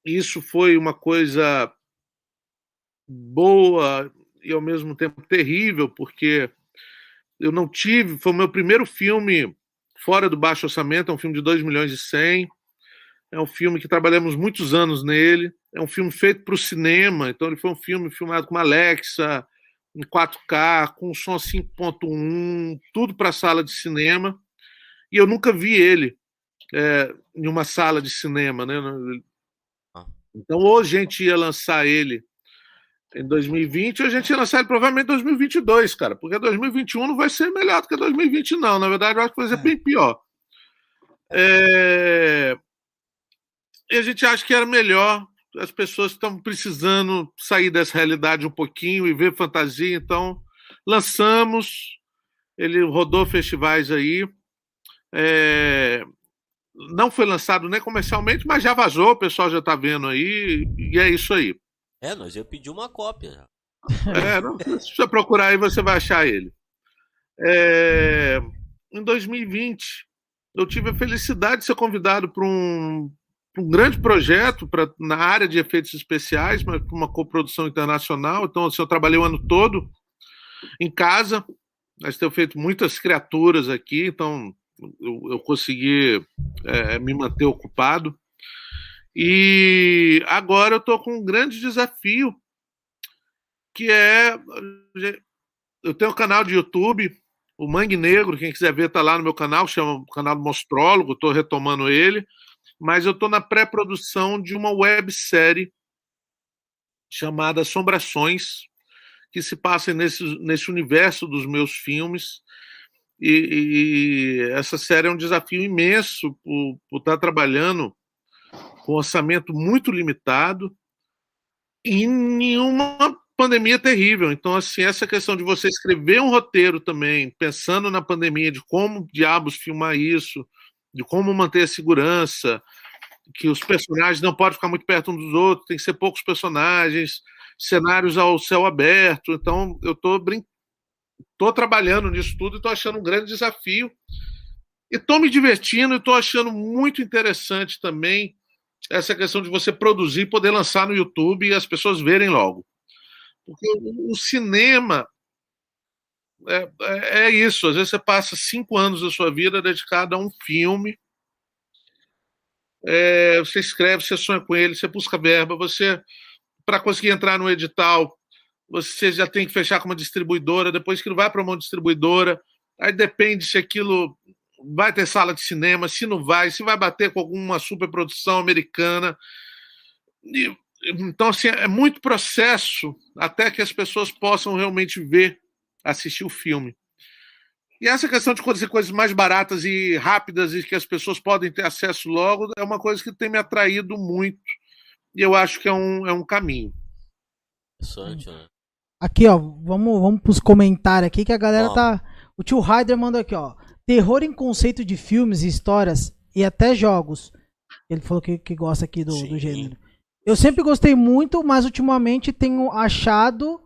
isso foi uma coisa boa e ao mesmo tempo terrível, porque eu não tive. Foi o meu primeiro filme fora do baixo orçamento, é um filme de 2 milhões e 100. É um filme que trabalhamos muitos anos nele. É um filme feito para o cinema, então ele foi um filme filmado com uma Alexa, em 4K, com som 5.1, tudo para sala de cinema. E eu nunca vi ele é, em uma sala de cinema, né? Ah. Então hoje a gente ia lançar ele em 2020, a gente ia lançar ele provavelmente em 2022, cara, porque 2021 não vai ser melhor do que 2020, não. Na verdade, eu acho que vai ser é. bem pior. É... E a gente acha que era melhor. As pessoas estão precisando sair dessa realidade um pouquinho e ver fantasia, então lançamos. Ele rodou festivais aí. É... Não foi lançado nem comercialmente, mas já vazou, o pessoal já está vendo aí, e é isso aí. É, nós ia pedir uma cópia. É, não, se você procurar aí, você vai achar ele. É, em 2020, eu tive a felicidade de ser convidado para um, um, grande projeto pra, na área de efeitos especiais, mas para uma coprodução internacional. Então, assim, eu trabalhei o ano todo em casa. Nós temos feito muitas criaturas aqui, então eu, eu consegui é, me manter ocupado. E agora eu estou com um grande desafio, que é. Eu tenho um canal de YouTube, o Mangue Negro, quem quiser ver está lá no meu canal, chama o canal do Mostrólogo, estou retomando ele. Mas eu estou na pré-produção de uma websérie chamada Assombrações, que se passa nesse, nesse universo dos meus filmes. E, e essa série é um desafio imenso por, por estar trabalhando com orçamento muito limitado e nenhuma pandemia terrível. Então, assim, essa questão de você escrever um roteiro também, pensando na pandemia, de como diabos filmar isso, de como manter a segurança, que os personagens não podem ficar muito perto um dos outros, tem que ser poucos personagens, cenários ao céu aberto. Então, eu estou brin... tô trabalhando nisso tudo e estou achando um grande desafio. E estou me divertindo e estou achando muito interessante também essa questão de você produzir e poder lançar no YouTube e as pessoas verem logo. Porque o cinema é, é, é, isso. Às vezes você passa cinco anos da sua vida dedicado a um filme. É, você escreve, você sonha com ele, você busca verba, você para conseguir entrar no edital, você já tem que fechar com uma distribuidora, depois que vai para uma distribuidora, aí depende se aquilo vai ter sala de cinema, se não vai, se vai bater com alguma superprodução americana. E, então, assim, é muito processo até que as pessoas possam realmente ver, assistir o filme. E essa questão de ser coisas mais baratas e rápidas e que as pessoas podem ter acesso logo é uma coisa que tem me atraído muito. E eu acho que é um, é um caminho. Interessante, né? Aqui, ó, vamos, vamos pros comentários aqui que a galera Vamos. tá. O tio Ryder mandou aqui, ó. Terror em conceito de filmes e histórias e até jogos. Ele falou que, que gosta aqui do, do gênero. Eu sempre gostei muito, mas ultimamente tenho achado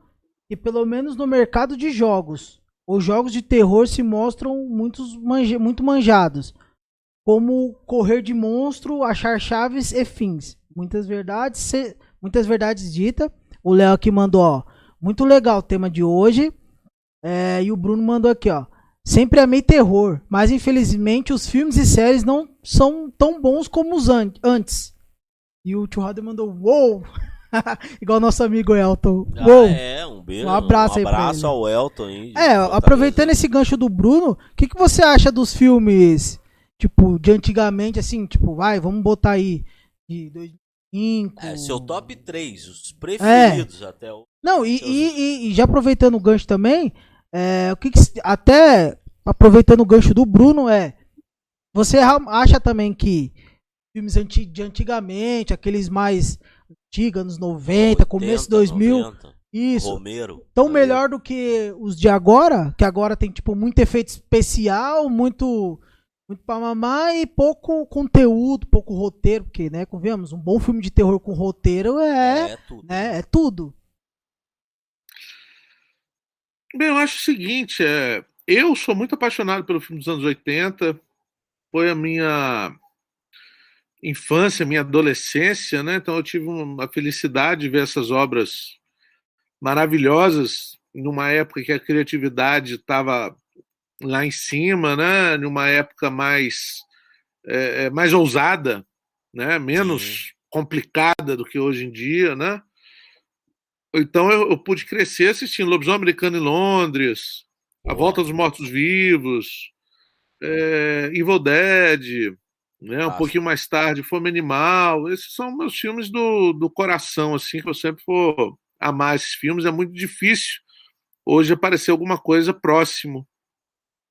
que, pelo menos no mercado de jogos, os jogos de terror se mostram muitos manja- muito manjados. Como correr de monstro, achar chaves e fins. Muitas verdades, se- muitas verdades ditas. O Léo aqui mandou, ó. Muito legal o tema de hoje. É, e o Bruno mandou aqui, ó. Sempre amei terror, mas infelizmente os filmes e séries não são tão bons como os an- antes. E o tio Roder mandou uou! Igual nosso amigo Elton. Ah, Uou! é, um beijo. Um abraço aí um abraço ao Elton aí. É, aproveitando esse gancho do Bruno, o que, que você acha dos filmes, tipo, de antigamente, assim, tipo, vai, vamos botar aí, de 2005... É, seu top 3, É. os preferidos até o. Não, e, Seus- e- e- e já aproveitando o gancho também, é, o que, que até aproveitando o gancho do Bruno é, você acha também que filmes de antigamente, aqueles mais antigos, anos 90, começo de 2000, 90, isso, Romero. tão melhor do que os de agora, que agora tem tipo muito efeito especial, muito muito pra mamar e pouco conteúdo, pouco roteiro, porque, né, convenhamos, um bom filme de terror com roteiro é, É, tudo. né, é tudo. Bem, eu acho o seguinte, é, eu sou muito apaixonado pelo filme dos anos 80, foi a minha infância, minha adolescência, né? Então eu tive uma felicidade de ver essas obras maravilhosas numa época que a criatividade estava lá em cima, né? Numa época mais é, é, mais ousada, né? Menos complicada do que hoje em dia, né? Então eu, eu pude crescer assistindo Lobisomem Americano em Londres, A. Volta dos Mortos-Vivos, é, Evil Dead, né, um pouquinho mais tarde, Fome Animal. Esses são meus filmes do, do coração, assim, que eu sempre vou amar esses filmes. É muito difícil hoje aparecer alguma coisa próximo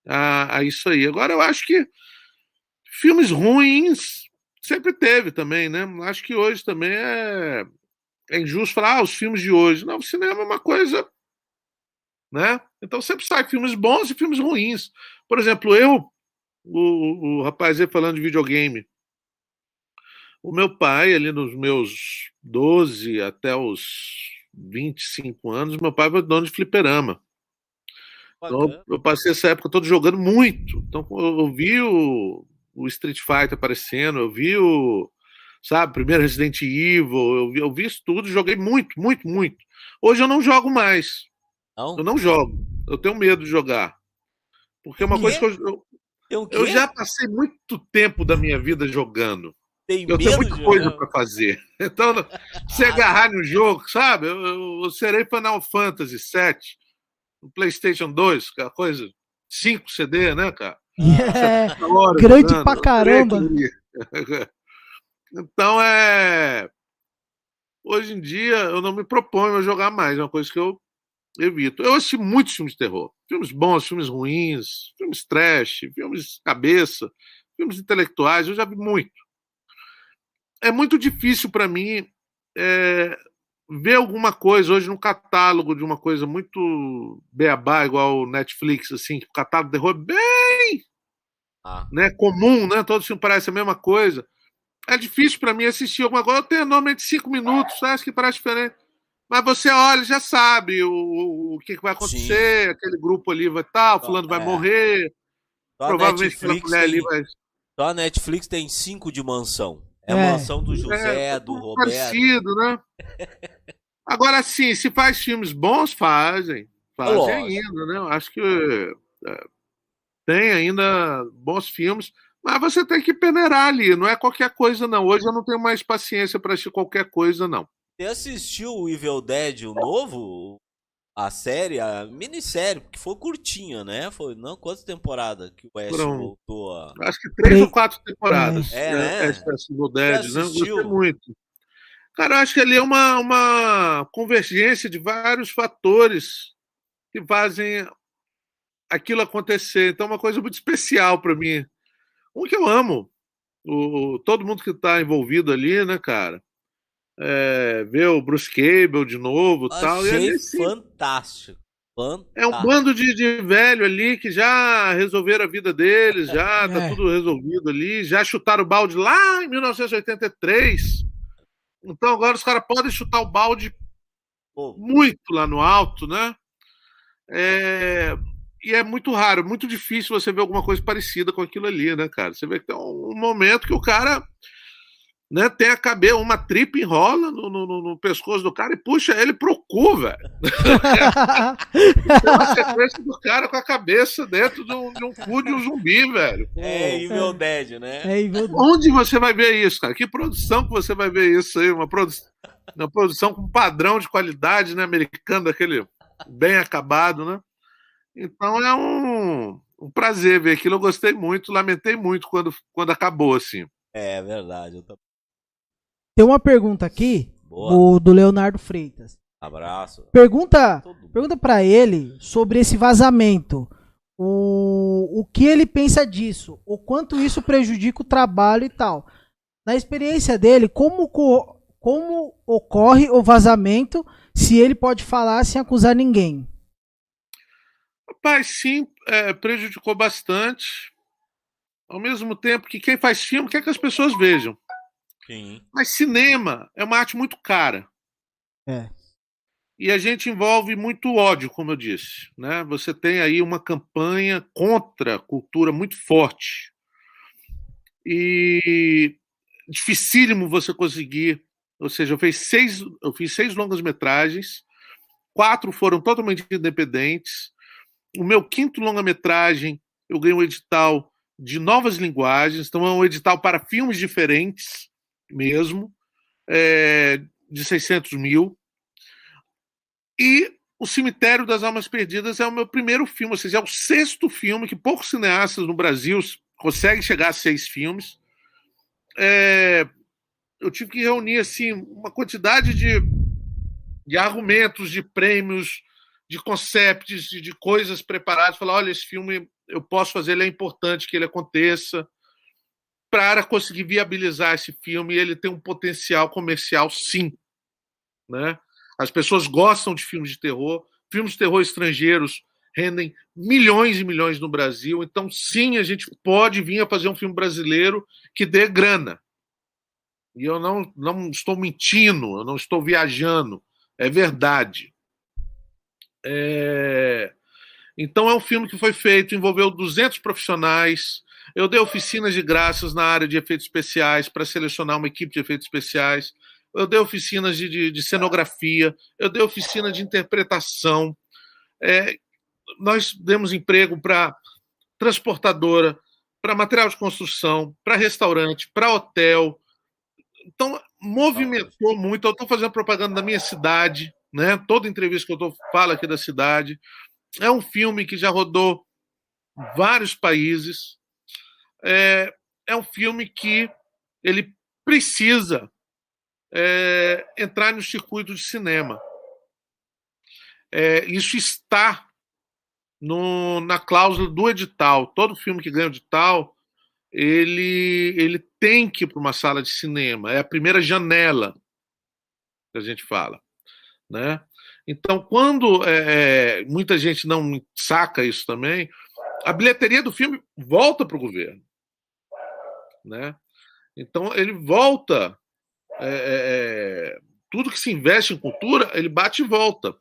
a, a isso aí. Agora, eu acho que filmes ruins sempre teve também, né? Acho que hoje também é, é injusto falar, ah, os filmes de hoje. Não, o cinema é uma coisa. Né? Então sempre sai filmes bons e filmes ruins. Por exemplo, eu, o, o rapaz aí falando de videogame, o meu pai, ali nos meus 12 até os 25 anos, meu pai foi dono de fliperama. Então, eu passei essa época toda jogando muito. Então, eu eu vi o, o Street Fighter aparecendo, eu vi o, sabe, primeiro Resident Evil, eu vi, eu vi isso tudo, joguei muito, muito, muito. Hoje eu não jogo mais. Não? Eu não jogo. Eu tenho medo de jogar. Porque é uma coisa que eu, eu, quê? eu já passei muito tempo da minha vida jogando. Tem Eu tenho muita coisa para fazer. Então, se agarrar no jogo, sabe? Eu, eu, eu serei Final Fantasy VII, no PlayStation 2, aquela coisa. 5 CD, né, cara? É, Tá hora Grande jogando, pra caramba. Então é. Hoje em dia eu não me proponho a jogar mais, é uma coisa que eu evito. Eu assisti muitos filmes de terror. Filmes bons, filmes ruins, filmes trash, filmes cabeça, filmes intelectuais, eu já vi muito. É muito difícil para mim é, ver alguma coisa hoje no catálogo de uma coisa muito beabá, igual o Netflix, assim, que o catálogo de terror é bem Ah, né, comum, né? Todo filme parece a mesma coisa. É difícil para mim assistir alguma coisa. Eu tenho normalmente cinco minutos, acho que parece diferente. Mas você olha, já sabe o, o, o que, que vai acontecer, aquele grupo ali vai tal, fulano vai É. morrer, só a provavelmente aquela Netflix mulher ali tem, vai. só a Netflix tem cinco de mansão. É, É. a mansão do José, É, do Roberto. parecido, né? Agora, sim, se faz filmes bons, fazem. Fazem Lógico. ainda, né? Acho que é, tem ainda bons filmes, mas você tem que peneirar ali, não é qualquer coisa, não. Hoje eu não tenho mais paciência para assistir qualquer coisa, não. Você assistiu o Evil Dead, o novo? A série, a minissérie, porque foi curtinha, né? Foi não quantas temporadas que o Foram- voltou a. Acho que três Três- ou quatro temporadas. É, né? Essa Evil Dead, né? Gostei muito. Cara, eu acho que ali é uma, uma convergência de vários fatores que fazem aquilo acontecer. Então, é uma coisa muito especial para mim. Um que eu amo, o, todo mundo que está envolvido ali, né, cara? É, ver o Bruce Cable de novo Achei tal. E ali, assim, fantástico. fantástico. é um bando de, de velho ali que já resolveram a vida deles, já tá É. tudo resolvido ali, já chutaram o balde lá em 1983. Então agora os caras podem chutar o balde Pô, muito lá no alto, né? É, E é muito raro, muito difícil você ver alguma coisa parecida com aquilo ali, né, cara? Você vê que tem um momento que o cara né, tem a cabeça, uma tripa enrola no, no, no- pescoço do cara e puxa ele pro cu, velho. Tem uma sequência do cara com a cabeça dentro de um, de um cu de um zumbi, velho. é Evil Dead, né? É, e meu- Onde você vai ver isso, cara? Que produção que você vai ver isso aí? Uma, produ... uma produção com padrão de qualidade, né? Americano, daquele bem acabado, né? Então é um, um prazer ver aquilo. Eu gostei muito, lamentei muito quando, quando acabou, assim. É verdade. Eu tô... Tem uma pergunta aqui do, do Leonardo Freitas. Abraço. Pergunta, mundo. pergunta para ele sobre esse vazamento. O, o que ele pensa disso? O quanto isso prejudica o trabalho e tal. Na experiência dele, como, co- como ocorre o vazamento se ele pode falar sem acusar ninguém? Rapaz, sim, é, prejudicou bastante. Ao mesmo tempo que quem faz filme quer que as pessoas vejam. Sim. Mas cinema é uma arte muito cara. É. E a gente envolve muito ódio, como eu disse. Né? Você tem aí uma campanha contra a cultura muito forte. E dificílimo você conseguir. Ou seja, eu fiz seis, eu fiz seis longas-metragens, quatro foram totalmente independentes. O meu quinto longa-metragem, eu ganhei um edital de novas linguagens, então é um edital para filmes diferentes mesmo, é, de 600 mil. E O Cemitério das Almas Perdidas é o meu primeiro filme, ou seja, é o sexto filme que poucos cineastas no Brasil conseguem chegar a seis filmes. É, eu tive que reunir assim uma quantidade de, de argumentos, de prêmios, de concepts, de, de coisas preparadas. Falar, olha, esse filme eu posso fazer, ele é importante que ele aconteça para conseguir viabilizar esse filme ele tem um potencial comercial, sim, né? As pessoas gostam de filmes de terror, filmes de terror estrangeiros rendem milhões e milhões no Brasil, então sim, a gente pode vir a fazer um filme brasileiro que dê grana. E eu não, não estou mentindo, eu não estou viajando, é verdade. É... Então é um filme que foi feito, envolveu 200 profissionais. Eu dei oficinas de graças na área de efeitos especiais para selecionar uma equipe de efeitos especiais. Eu dei oficinas de, de, de cenografia. Eu dei oficina de interpretação. É, nós demos emprego para transportadora, para material de construção, para restaurante, para hotel. Então, movimentou muito. Eu estou fazendo propaganda da minha cidade, né? Toda entrevista que eu tô, falo aqui da cidade. É um filme que já rodou vários países. É, é um filme que ele precisa é, entrar no circuito de cinema. É, isso está no, na cláusula do edital. Todo filme que ganha o edital, ele, ele tem que ir para uma sala de cinema. É a primeira janela que a gente fala. Né? Então, quando é, muita gente não saca isso também, a bilheteria do filme volta para o governo. Né? Então, ele volta. É, tudo que se investe em cultura, ele bate e volta.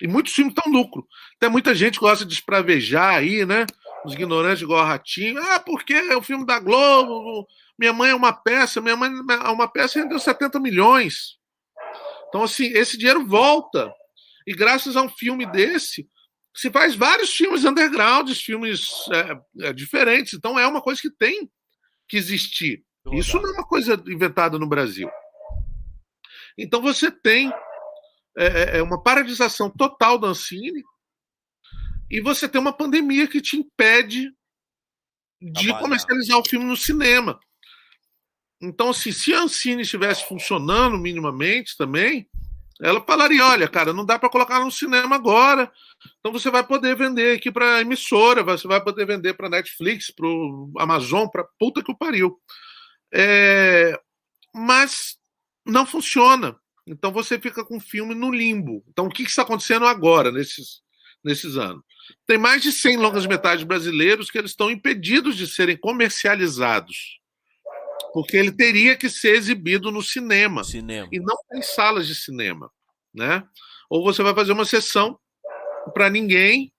E muitos filmes estão lucro. Tem muita gente que gosta de espravejar aí, né? Os ignorantes igual a Ratinho. Ah, porque é o filme da Globo. Minha mãe é uma peça. Minha mãe é uma peça rendeu 70 milhões. Então, assim, esse dinheiro volta. E graças a um filme desse, se faz vários filmes undergrounds, filmes é, é, diferentes. Então, é uma coisa que tem que existir. Isso não é uma coisa inventada no Brasil. Então, você tem é, uma paralisação total da Ancine e você tem uma pandemia que te impede de comercializar o filme no cinema. Então, assim, se a Ancine estivesse funcionando minimamente também, ela falaria: olha, cara, não dá para colocar no cinema agora, então você vai poder vender aqui para emissora, você vai poder vender para Netflix, para Amazon, para puta que o pariu. É, mas não funciona. Então você fica com o filme no limbo. Então o que, está acontecendo agora, nesses, nesses anos? Tem mais de 100 longas metades brasileiros que eles estão impedidos de serem comercializados. Porque ele teria que ser exibido no cinema. cinema. E não tem salas de cinema. Né? Ou você vai fazer uma sessão para ninguém,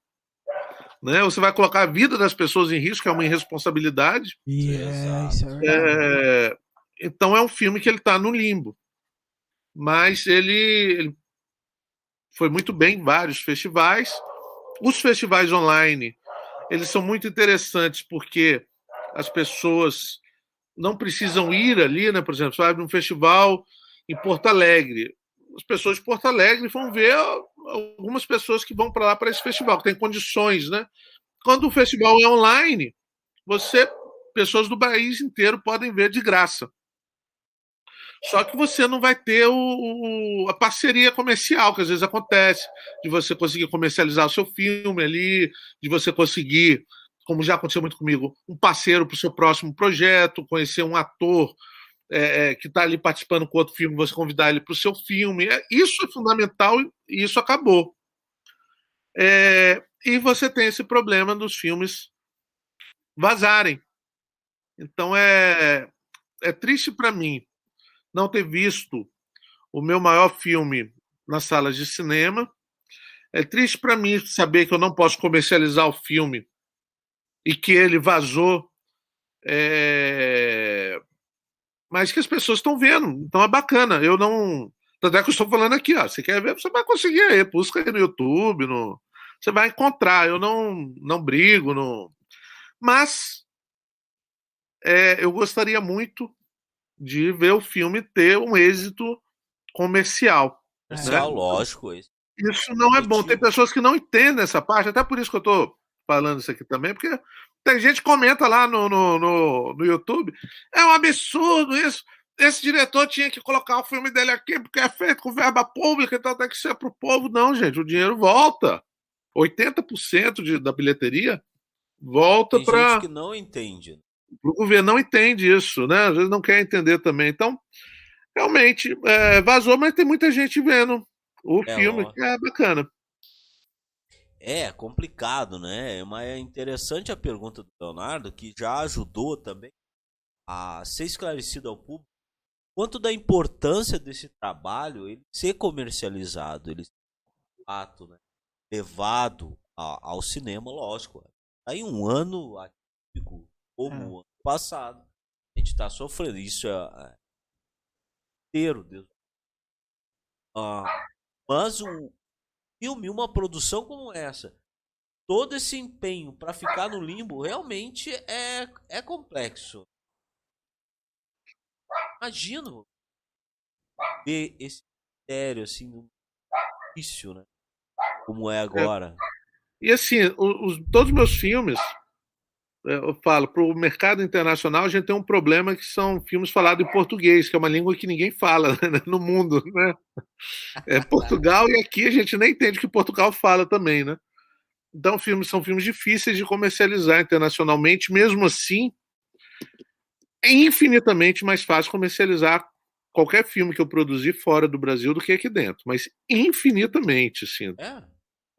né? Você vai colocar a vida das pessoas em risco, que é uma irresponsabilidade. Yeah, é, é, então é um filme que ele está no limbo. Mas ele, ele, foi muito bem em vários festivais. Os festivais online, eles são muito interessantes porque as pessoas não precisam ir ali, né? Por exemplo, você vai num festival em Porto Alegre. As pessoas de Porto Alegre vão ver algumas pessoas que vão para lá para esse festival, que tem condições, né? Quando o festival é online, você, pessoas do país inteiro podem ver de graça. Só que você não vai ter o, o, a parceria comercial, que às vezes acontece, de você conseguir comercializar o seu filme ali, de você conseguir, como já aconteceu muito comigo, um parceiro para o seu próximo projeto, conhecer um ator é, é que está ali participando com outro filme, você convidar ele para o seu filme. É, isso é fundamental e isso acabou. É, e você tem esse problema dos filmes vazarem. Então é, é triste para mim não ter visto o meu maior filme nas salas de cinema. É triste para mim saber que eu não posso comercializar o filme e que ele vazou, é... mas que as pessoas estão vendo. Então é bacana. Eu não. Tanto é que eu estou falando aqui, ó. Você quer ver? Você vai conseguir aí. Busca aí no YouTube, no... você vai encontrar. Eu não, não brigo, não. Mas é, eu gostaria muito de ver o filme ter um êxito comercial. Comercial, né? lógico. Isso. isso não é bom. Tem pessoas que não entendem essa parte, até por isso que eu estou falando isso aqui também, porque tem gente que comenta lá no, no, no, no YouTube. É um absurdo isso. Esse diretor tinha que colocar o filme dele aqui, porque é feito com verba pública, então tem que ser para o povo. Não, gente, o dinheiro volta. 80% de, da bilheteria volta para. Tem gente que não entende. O governo não entende isso, né? Às vezes não quer entender também. Então, realmente, é, vazou, mas tem muita gente vendo o é, filme, que é bacana. É complicado, né? Mas é interessante a pergunta do Leonardo, que já ajudou também a ser esclarecido ao público quanto da importância desse trabalho ele ser comercializado, ele ser fato, né? levado a, ao cinema, lógico. Aí um ano atípico como é. o ano passado. A gente está sofrendo. Isso é, é inteiro, Deus. Ah, mas um filme, uma produção como essa, todo esse empenho para ficar no limbo realmente é, é complexo. Imagino ver esse mistério assim difícil, né? Como é agora. É. E assim, os, todos os meus filmes, é, eu falo, para o mercado internacional, a gente tem um problema que são filmes falados em português, que é uma língua que ninguém fala né, no mundo, né? É Portugal e aqui a gente nem entende que Portugal fala também, né? Então, filmes são filmes difíceis de comercializar internacionalmente, mesmo assim, é infinitamente mais fácil comercializar qualquer filme que eu produzi fora do Brasil do que aqui dentro, mas infinitamente, assim. É.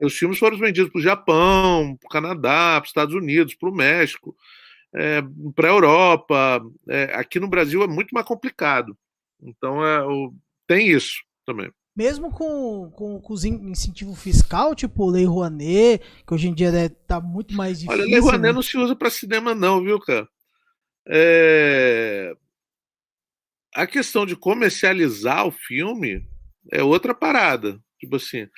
Os filmes foram vendidos para o Japão, para o Canadá, para os Estados Unidos, para o México, é, para a Europa. É, aqui no Brasil é muito mais complicado. Então é, o, tem isso também. Mesmo com, com, com os incentivo fiscal, tipo Lei Rouanet, que hoje em dia está tá muito mais difícil. Olha, Lei Rouanet né? não se usa para cinema, não, viu, cara? É... A questão de comercializar o filme é outra parada. Tipo assim,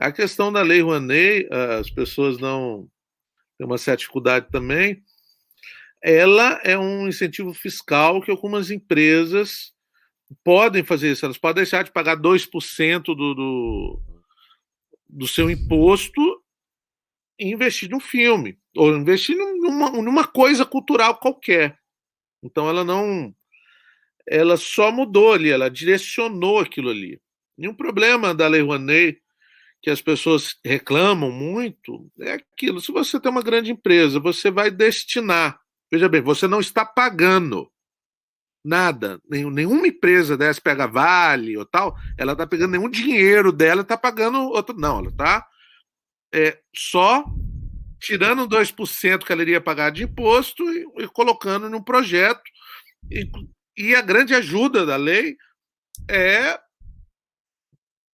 a questão da Lei Rouanet, as pessoas não têm uma certa dificuldade também. Ela é um incentivo fiscal que algumas empresas podem fazer isso. Elas podem deixar de pagar 2% do, do, do seu imposto e investir num filme, ou investir numa, numa coisa cultural qualquer. Então ela não. Ela só mudou ali, ela direcionou aquilo ali. E um problema da Lei Rouanet, que as pessoas reclamam muito, é aquilo. Se você tem uma grande empresa, você vai destinar. Veja bem, você não está pagando nada. Nenhuma empresa dessa pega vale ou tal, ela está pegando nenhum dinheiro dela, está pagando outro. Não, ela está é, só tirando 2% que ela iria pagar de imposto e, e colocando num projeto. E, e, a grande ajuda da lei é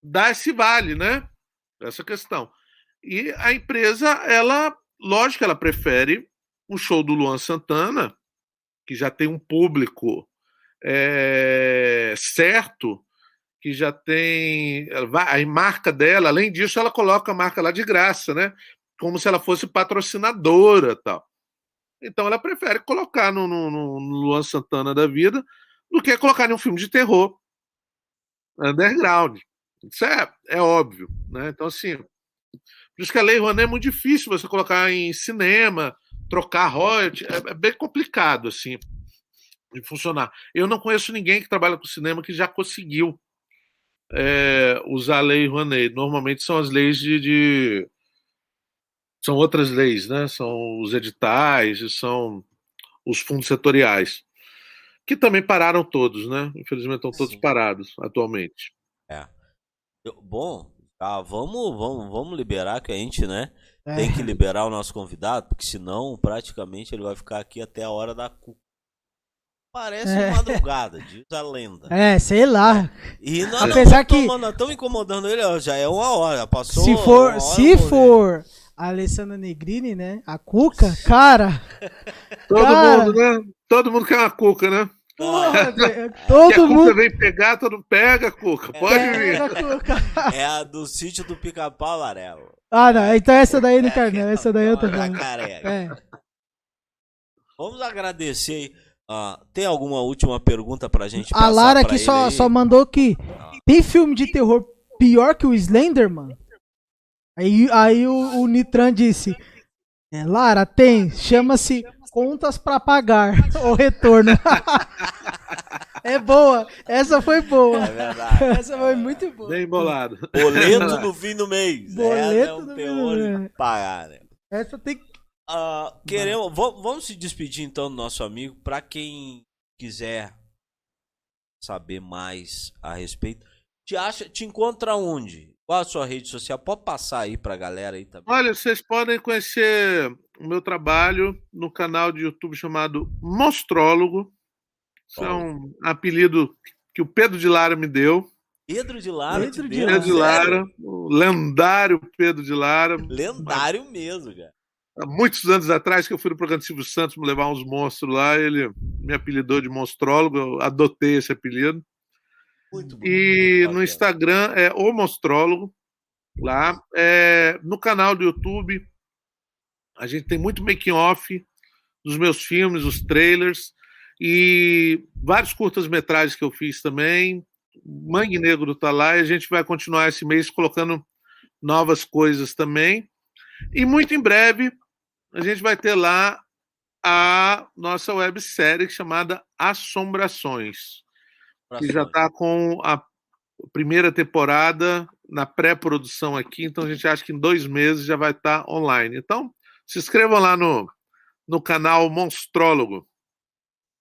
dar esse vale, né? Essa questão. E a empresa, ela, lógico, ela prefere um show do Luan Santana, que já tem um público é, certo, que já tem a marca dela. Além disso, ela coloca a marca lá de graça, né? Como se ela fosse patrocinadora, tal. Então, ela prefere colocar no, no, no Luan Santana da vida do que colocar em um filme de terror underground. Isso é, é óbvio, né? Então, assim, por isso que a Lei Rouanet é muito difícil você colocar em cinema, trocar royalty, é, é bem complicado, assim de funcionar. Eu não conheço ninguém que trabalha com cinema que já conseguiu é, usar a lei Rouanet. Normalmente são as leis de, de, são outras leis, né? São os editais e são os fundos setoriais, que também pararam todos, né? Infelizmente estão todos Sim. parados atualmente. É. Bom, tá, vamos, vamos, vamos liberar que a gente, né? É. Tem que liberar o nosso convidado, porque senão praticamente ele vai ficar aqui até a hora da cu Parece é. madrugada, diz a lenda. É, sei lá. E nós Apesar não que estamos incomodando ele, ó, já é uma hora, passou. Se for, hora, se for a Alessandra Negrini, né? A Cuca, cara. Todo cara, mundo, né? Todo mundo quer uma Cuca, né? Porra, todo a mundo. vem pegar, todo mundo pega, Cuca. Pode é, vir. Cuca. É a do sítio do Pica-Pau Amarelo. Ah, não. Então essa daí não quero, não. Essa daí eu tô. É. Vamos agradecer aí. Ah, tem alguma última pergunta pra gente A Lara aqui só, só mandou que ah. tem filme de terror pior que o Slenderman? Aí, aí o, o Nitran disse: é, Lara, tem, chama-se Contas para Pagar, o retorno. é boa, essa foi boa. É verdade. Essa foi muito boa. Bem bolado. Boleto no fim do mês. Boleto é um terror pagar, né? Essa tem que Uh, queremos, vamos se despedir então do nosso amigo. Para quem quiser saber mais a respeito, te acha, te encontra onde? Qual a sua rede social? Pode passar aí para a galera aí também. Olha, vocês podem conhecer o meu trabalho no canal de YouTube chamado Monstrólogo. Isso é um apelido que o Pedro de Lara me deu. Pedro de Lara, Pedro de, Pedro de Lara, o lendário Pedro de Lara. Lendário mesmo, cara há muitos anos atrás que eu fui no programa de Silvio Santos me levar uns monstros lá, ele me apelidou de monstrólogo, eu adotei esse apelido. Muito bom. E no Instagram é o monstrólogo, lá. É, no canal do YouTube, a gente tem muito making off dos meus filmes, os trailers e vários curtas-metragens que eu fiz também. Mangue Negro tá lá e a gente vai continuar esse mês colocando novas coisas também. E muito em breve a gente vai ter lá a nossa websérie chamada Assombrações, que já está com a primeira temporada na pré-produção aqui, então a gente acha que em dois meses já vai estar tá online. Então, se inscrevam lá no, no canal Monstrólogo.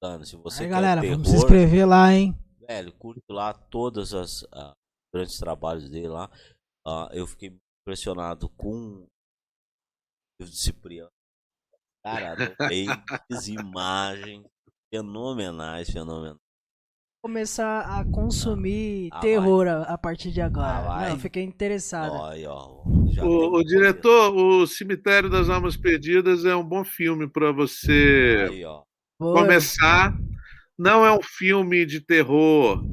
Mano, se você Aí, galera, terror, vamos se inscrever lá, hein? Velho, curto lá todas as uh, grandes trabalhos dele lá. Uh, eu fiquei impressionado com o Cipriano. Cara, imagens fenomenais, fenomenais. Começar a consumir ah, terror a, a, partir de agora. Ah, Não, fiquei interessado. o, o diretor, o Cemitério das Almas Perdidas é um bom filme para você aí, começar. Não é um filme de terror.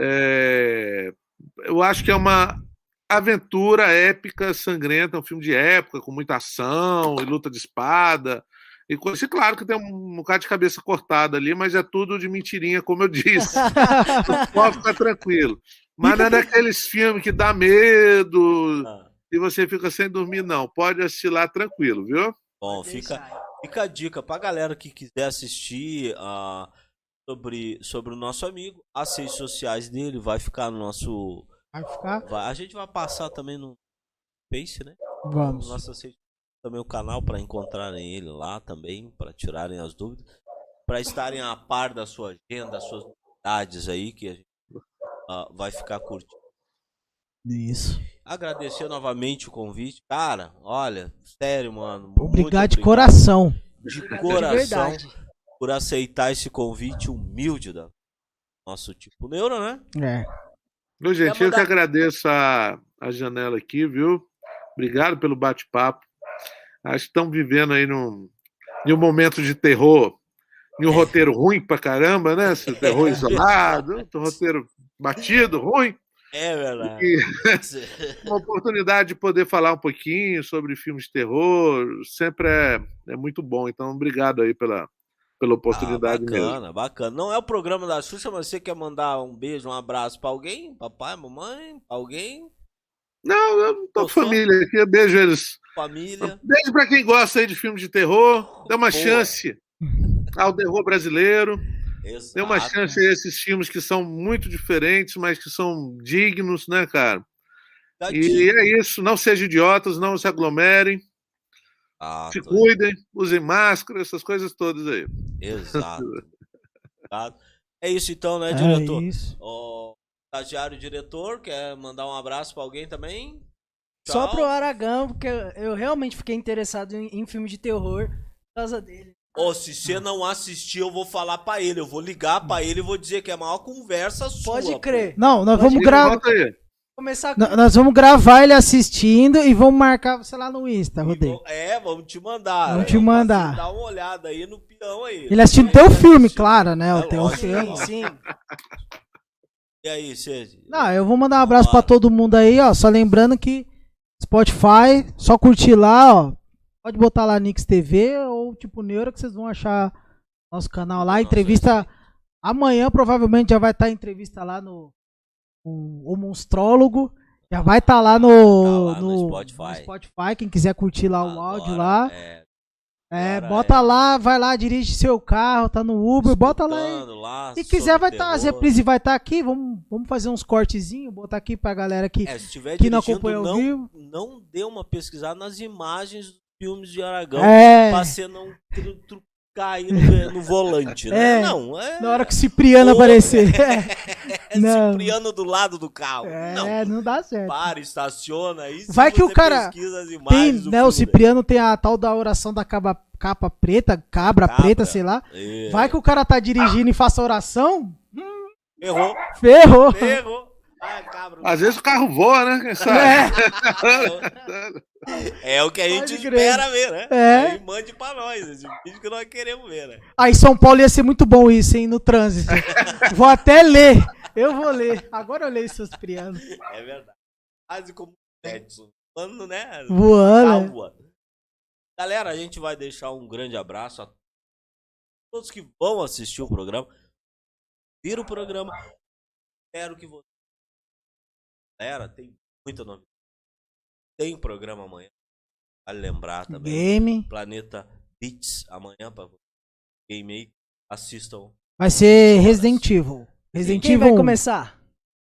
É... Eu acho que é uma aventura épica, sangrenta, um filme de época, com muita ação e luta de espada. E coisa, e claro que tem um bocado de cabeça cortada ali, mas é tudo de mentirinha, como eu disse. pode ficar tranquilo. Mas não é daqueles filmes que dá medo ah. e você fica sem dormir, não. Pode assistir lá tranquilo, viu? Bom, fica, fica a dica pra galera que quiser assistir uh, sobre, sobre o nosso amigo. As redes sociais dele vai ficar no nosso Vai ficar? Vai- a gente vai passar também no Face, né? Vamos. Também o canal para encontrarem ele lá também, para tirarem as dúvidas, para estarem a par da sua agenda, das suas novidades aí que a gente ah, vai ficar curtindo. Isso. Agradecer novamente o convite, cara. Olha, sério, mano. Obrigado de coração. de De coração verdade. por aceitar esse convite humilde da nosso tipo neuro, né? É. Viu, gente? Quer Eu que mandar- agradeço a, a janela aqui, viu? Obrigado pelo bate-papo. Acho que estão vivendo aí num, em um momento de terror, em um roteiro ruim pra caramba, né? Esse terror isolado, um roteiro batido, ruim. É verdade. E uma oportunidade de poder falar um pouquinho sobre filmes de terror sempre é, é muito bom. Então, obrigado aí pela, pela oportunidade ah, mesmo. bacana, bacana. Não é o programa da Xuxa, mas você quer mandar um beijo, um abraço pra alguém? Papai, mamãe? Alguém? Não, eu tô com Gostou? família aqui, eu beijo eles. Família? Beijo pra quem gosta aí de filme de terror. Dê uma Boa. chance ao terror brasileiro. Dê uma Exato. chance a esses filmes que são muito diferentes, mas que são dignos, né, cara? Tá E dito. é isso. Não sejam idiotas, não se aglomerem, Ah, se cuidem, usem máscara, essas coisas todas aí. Exato. Exato. É isso então, né, É diretor? isso. Ó, estagiário diretor, quer mandar um abraço pra alguém também? Só Tchau. pro Aragão, porque eu, realmente fiquei interessado em, em filme de terror por causa dele. Ô, se você não assistir, eu vou falar pra ele. Eu vou ligar pra ele e vou dizer que é a maior conversa sua. Pode pô. crer. Não, nós Pode vamos gravar. Começar com... Nós vamos gravar ele assistindo e vamos marcar você lá no Insta, Rodrigo. É, vamos te mandar. Vamos é, te mandar. Dar uma olhada aí no peão aí. Ele assistindo teu filme, assistiu. claro, né? É O teu lógico. filme. Sim, sim. E aí, você... Não, eu vou mandar um abraço pra todo mundo aí, ó. Só lembrando que Spotify, só curtir lá, ó. Pode botar lá Nix TV ou tipo Neuro que vocês vão achar nosso canal lá. Nossa, Entrevista amanhã, provavelmente já vai estar entrevista lá no o, o Monstrólogo. Já vai estar lá no, Tá lá no no, Spotify. no Spotify. Quem quiser curtir lá o Agora, áudio lá. É, É, bota é. lá, vai lá, dirige seu carro, tá no Uber, bota lá. escutando lá Se quiser, vai estar. as terror. reprises vai estar aqui. Vamos, vamos fazer uns cortezinhos, botar aqui pra galera que, É, que não acompanha ao não, vivo. não dê uma pesquisada nas imagens dos filmes de Aragão É, pra você não tru, trucar aí no, no volante, né? É, não, é, na hora que o Cipriano Ou- aparecer. é não. Cipriano do lado do carro. Não, É, não dá certo. para, estaciona aí. Vai que o cara Tem, né, o Cipriano tem a tal da oração da capa, capa preta, cabra, Cabra. preta, sei lá. É, Vai que o cara tá dirigindo e faça oração, Errou, ferrou. errou. Ah, cabra. Às vezes o carro voa, né? Quem sabe? É o que a gente Pode crer. espera ver, né? É. Aí mande pra nós esse vídeo que nós queremos ver, né? Aí São Paulo ia ser muito bom isso, hein, no trânsito. vou até ler. Eu vou ler. Agora eu leio seus Cipriano. É verdade. Quase como o Edson. Falando, né? Voando. né? Calma. Galera, a gente vai deixar um grande abraço a todos que vão assistir o programa. Vira o programa. Espero que você. Galera, tem muita novidade. Tem programa amanhã. Vale lembrar também. Game. Planeta Beats amanhã pra você. Game aí. Assistam. Vai ser Resident Evil. Resident Quem Evil vai 1. começar?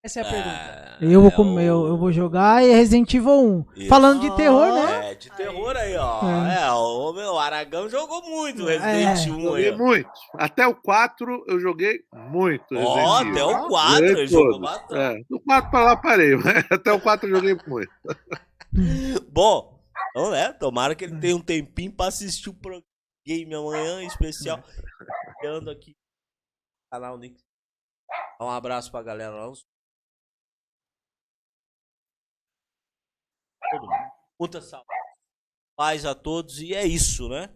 Essa é a pergunta. É, Eu vou, é com- eu, o- eu vou jogar e Resident Evil 1. Isso. Falando de terror, né? É, de terror aí, ó. É. É, o meu Aragão jogou muito Resident É. 1 aí. Joguei muito. Até o 4 eu joguei muito. Ó, Resident até o 4 Joguei ele jogou bastante. É, do 4 pra lá parei, mas até o 4 eu joguei muito. Bom, então, né? Tomara que ele tenha um tempinho pra assistir o pro- game amanhã em especial. Ando aqui no canal Nick. Um abraço pra galera lá. Todo mundo. Muita saúde. Paz a todos e é isso, né?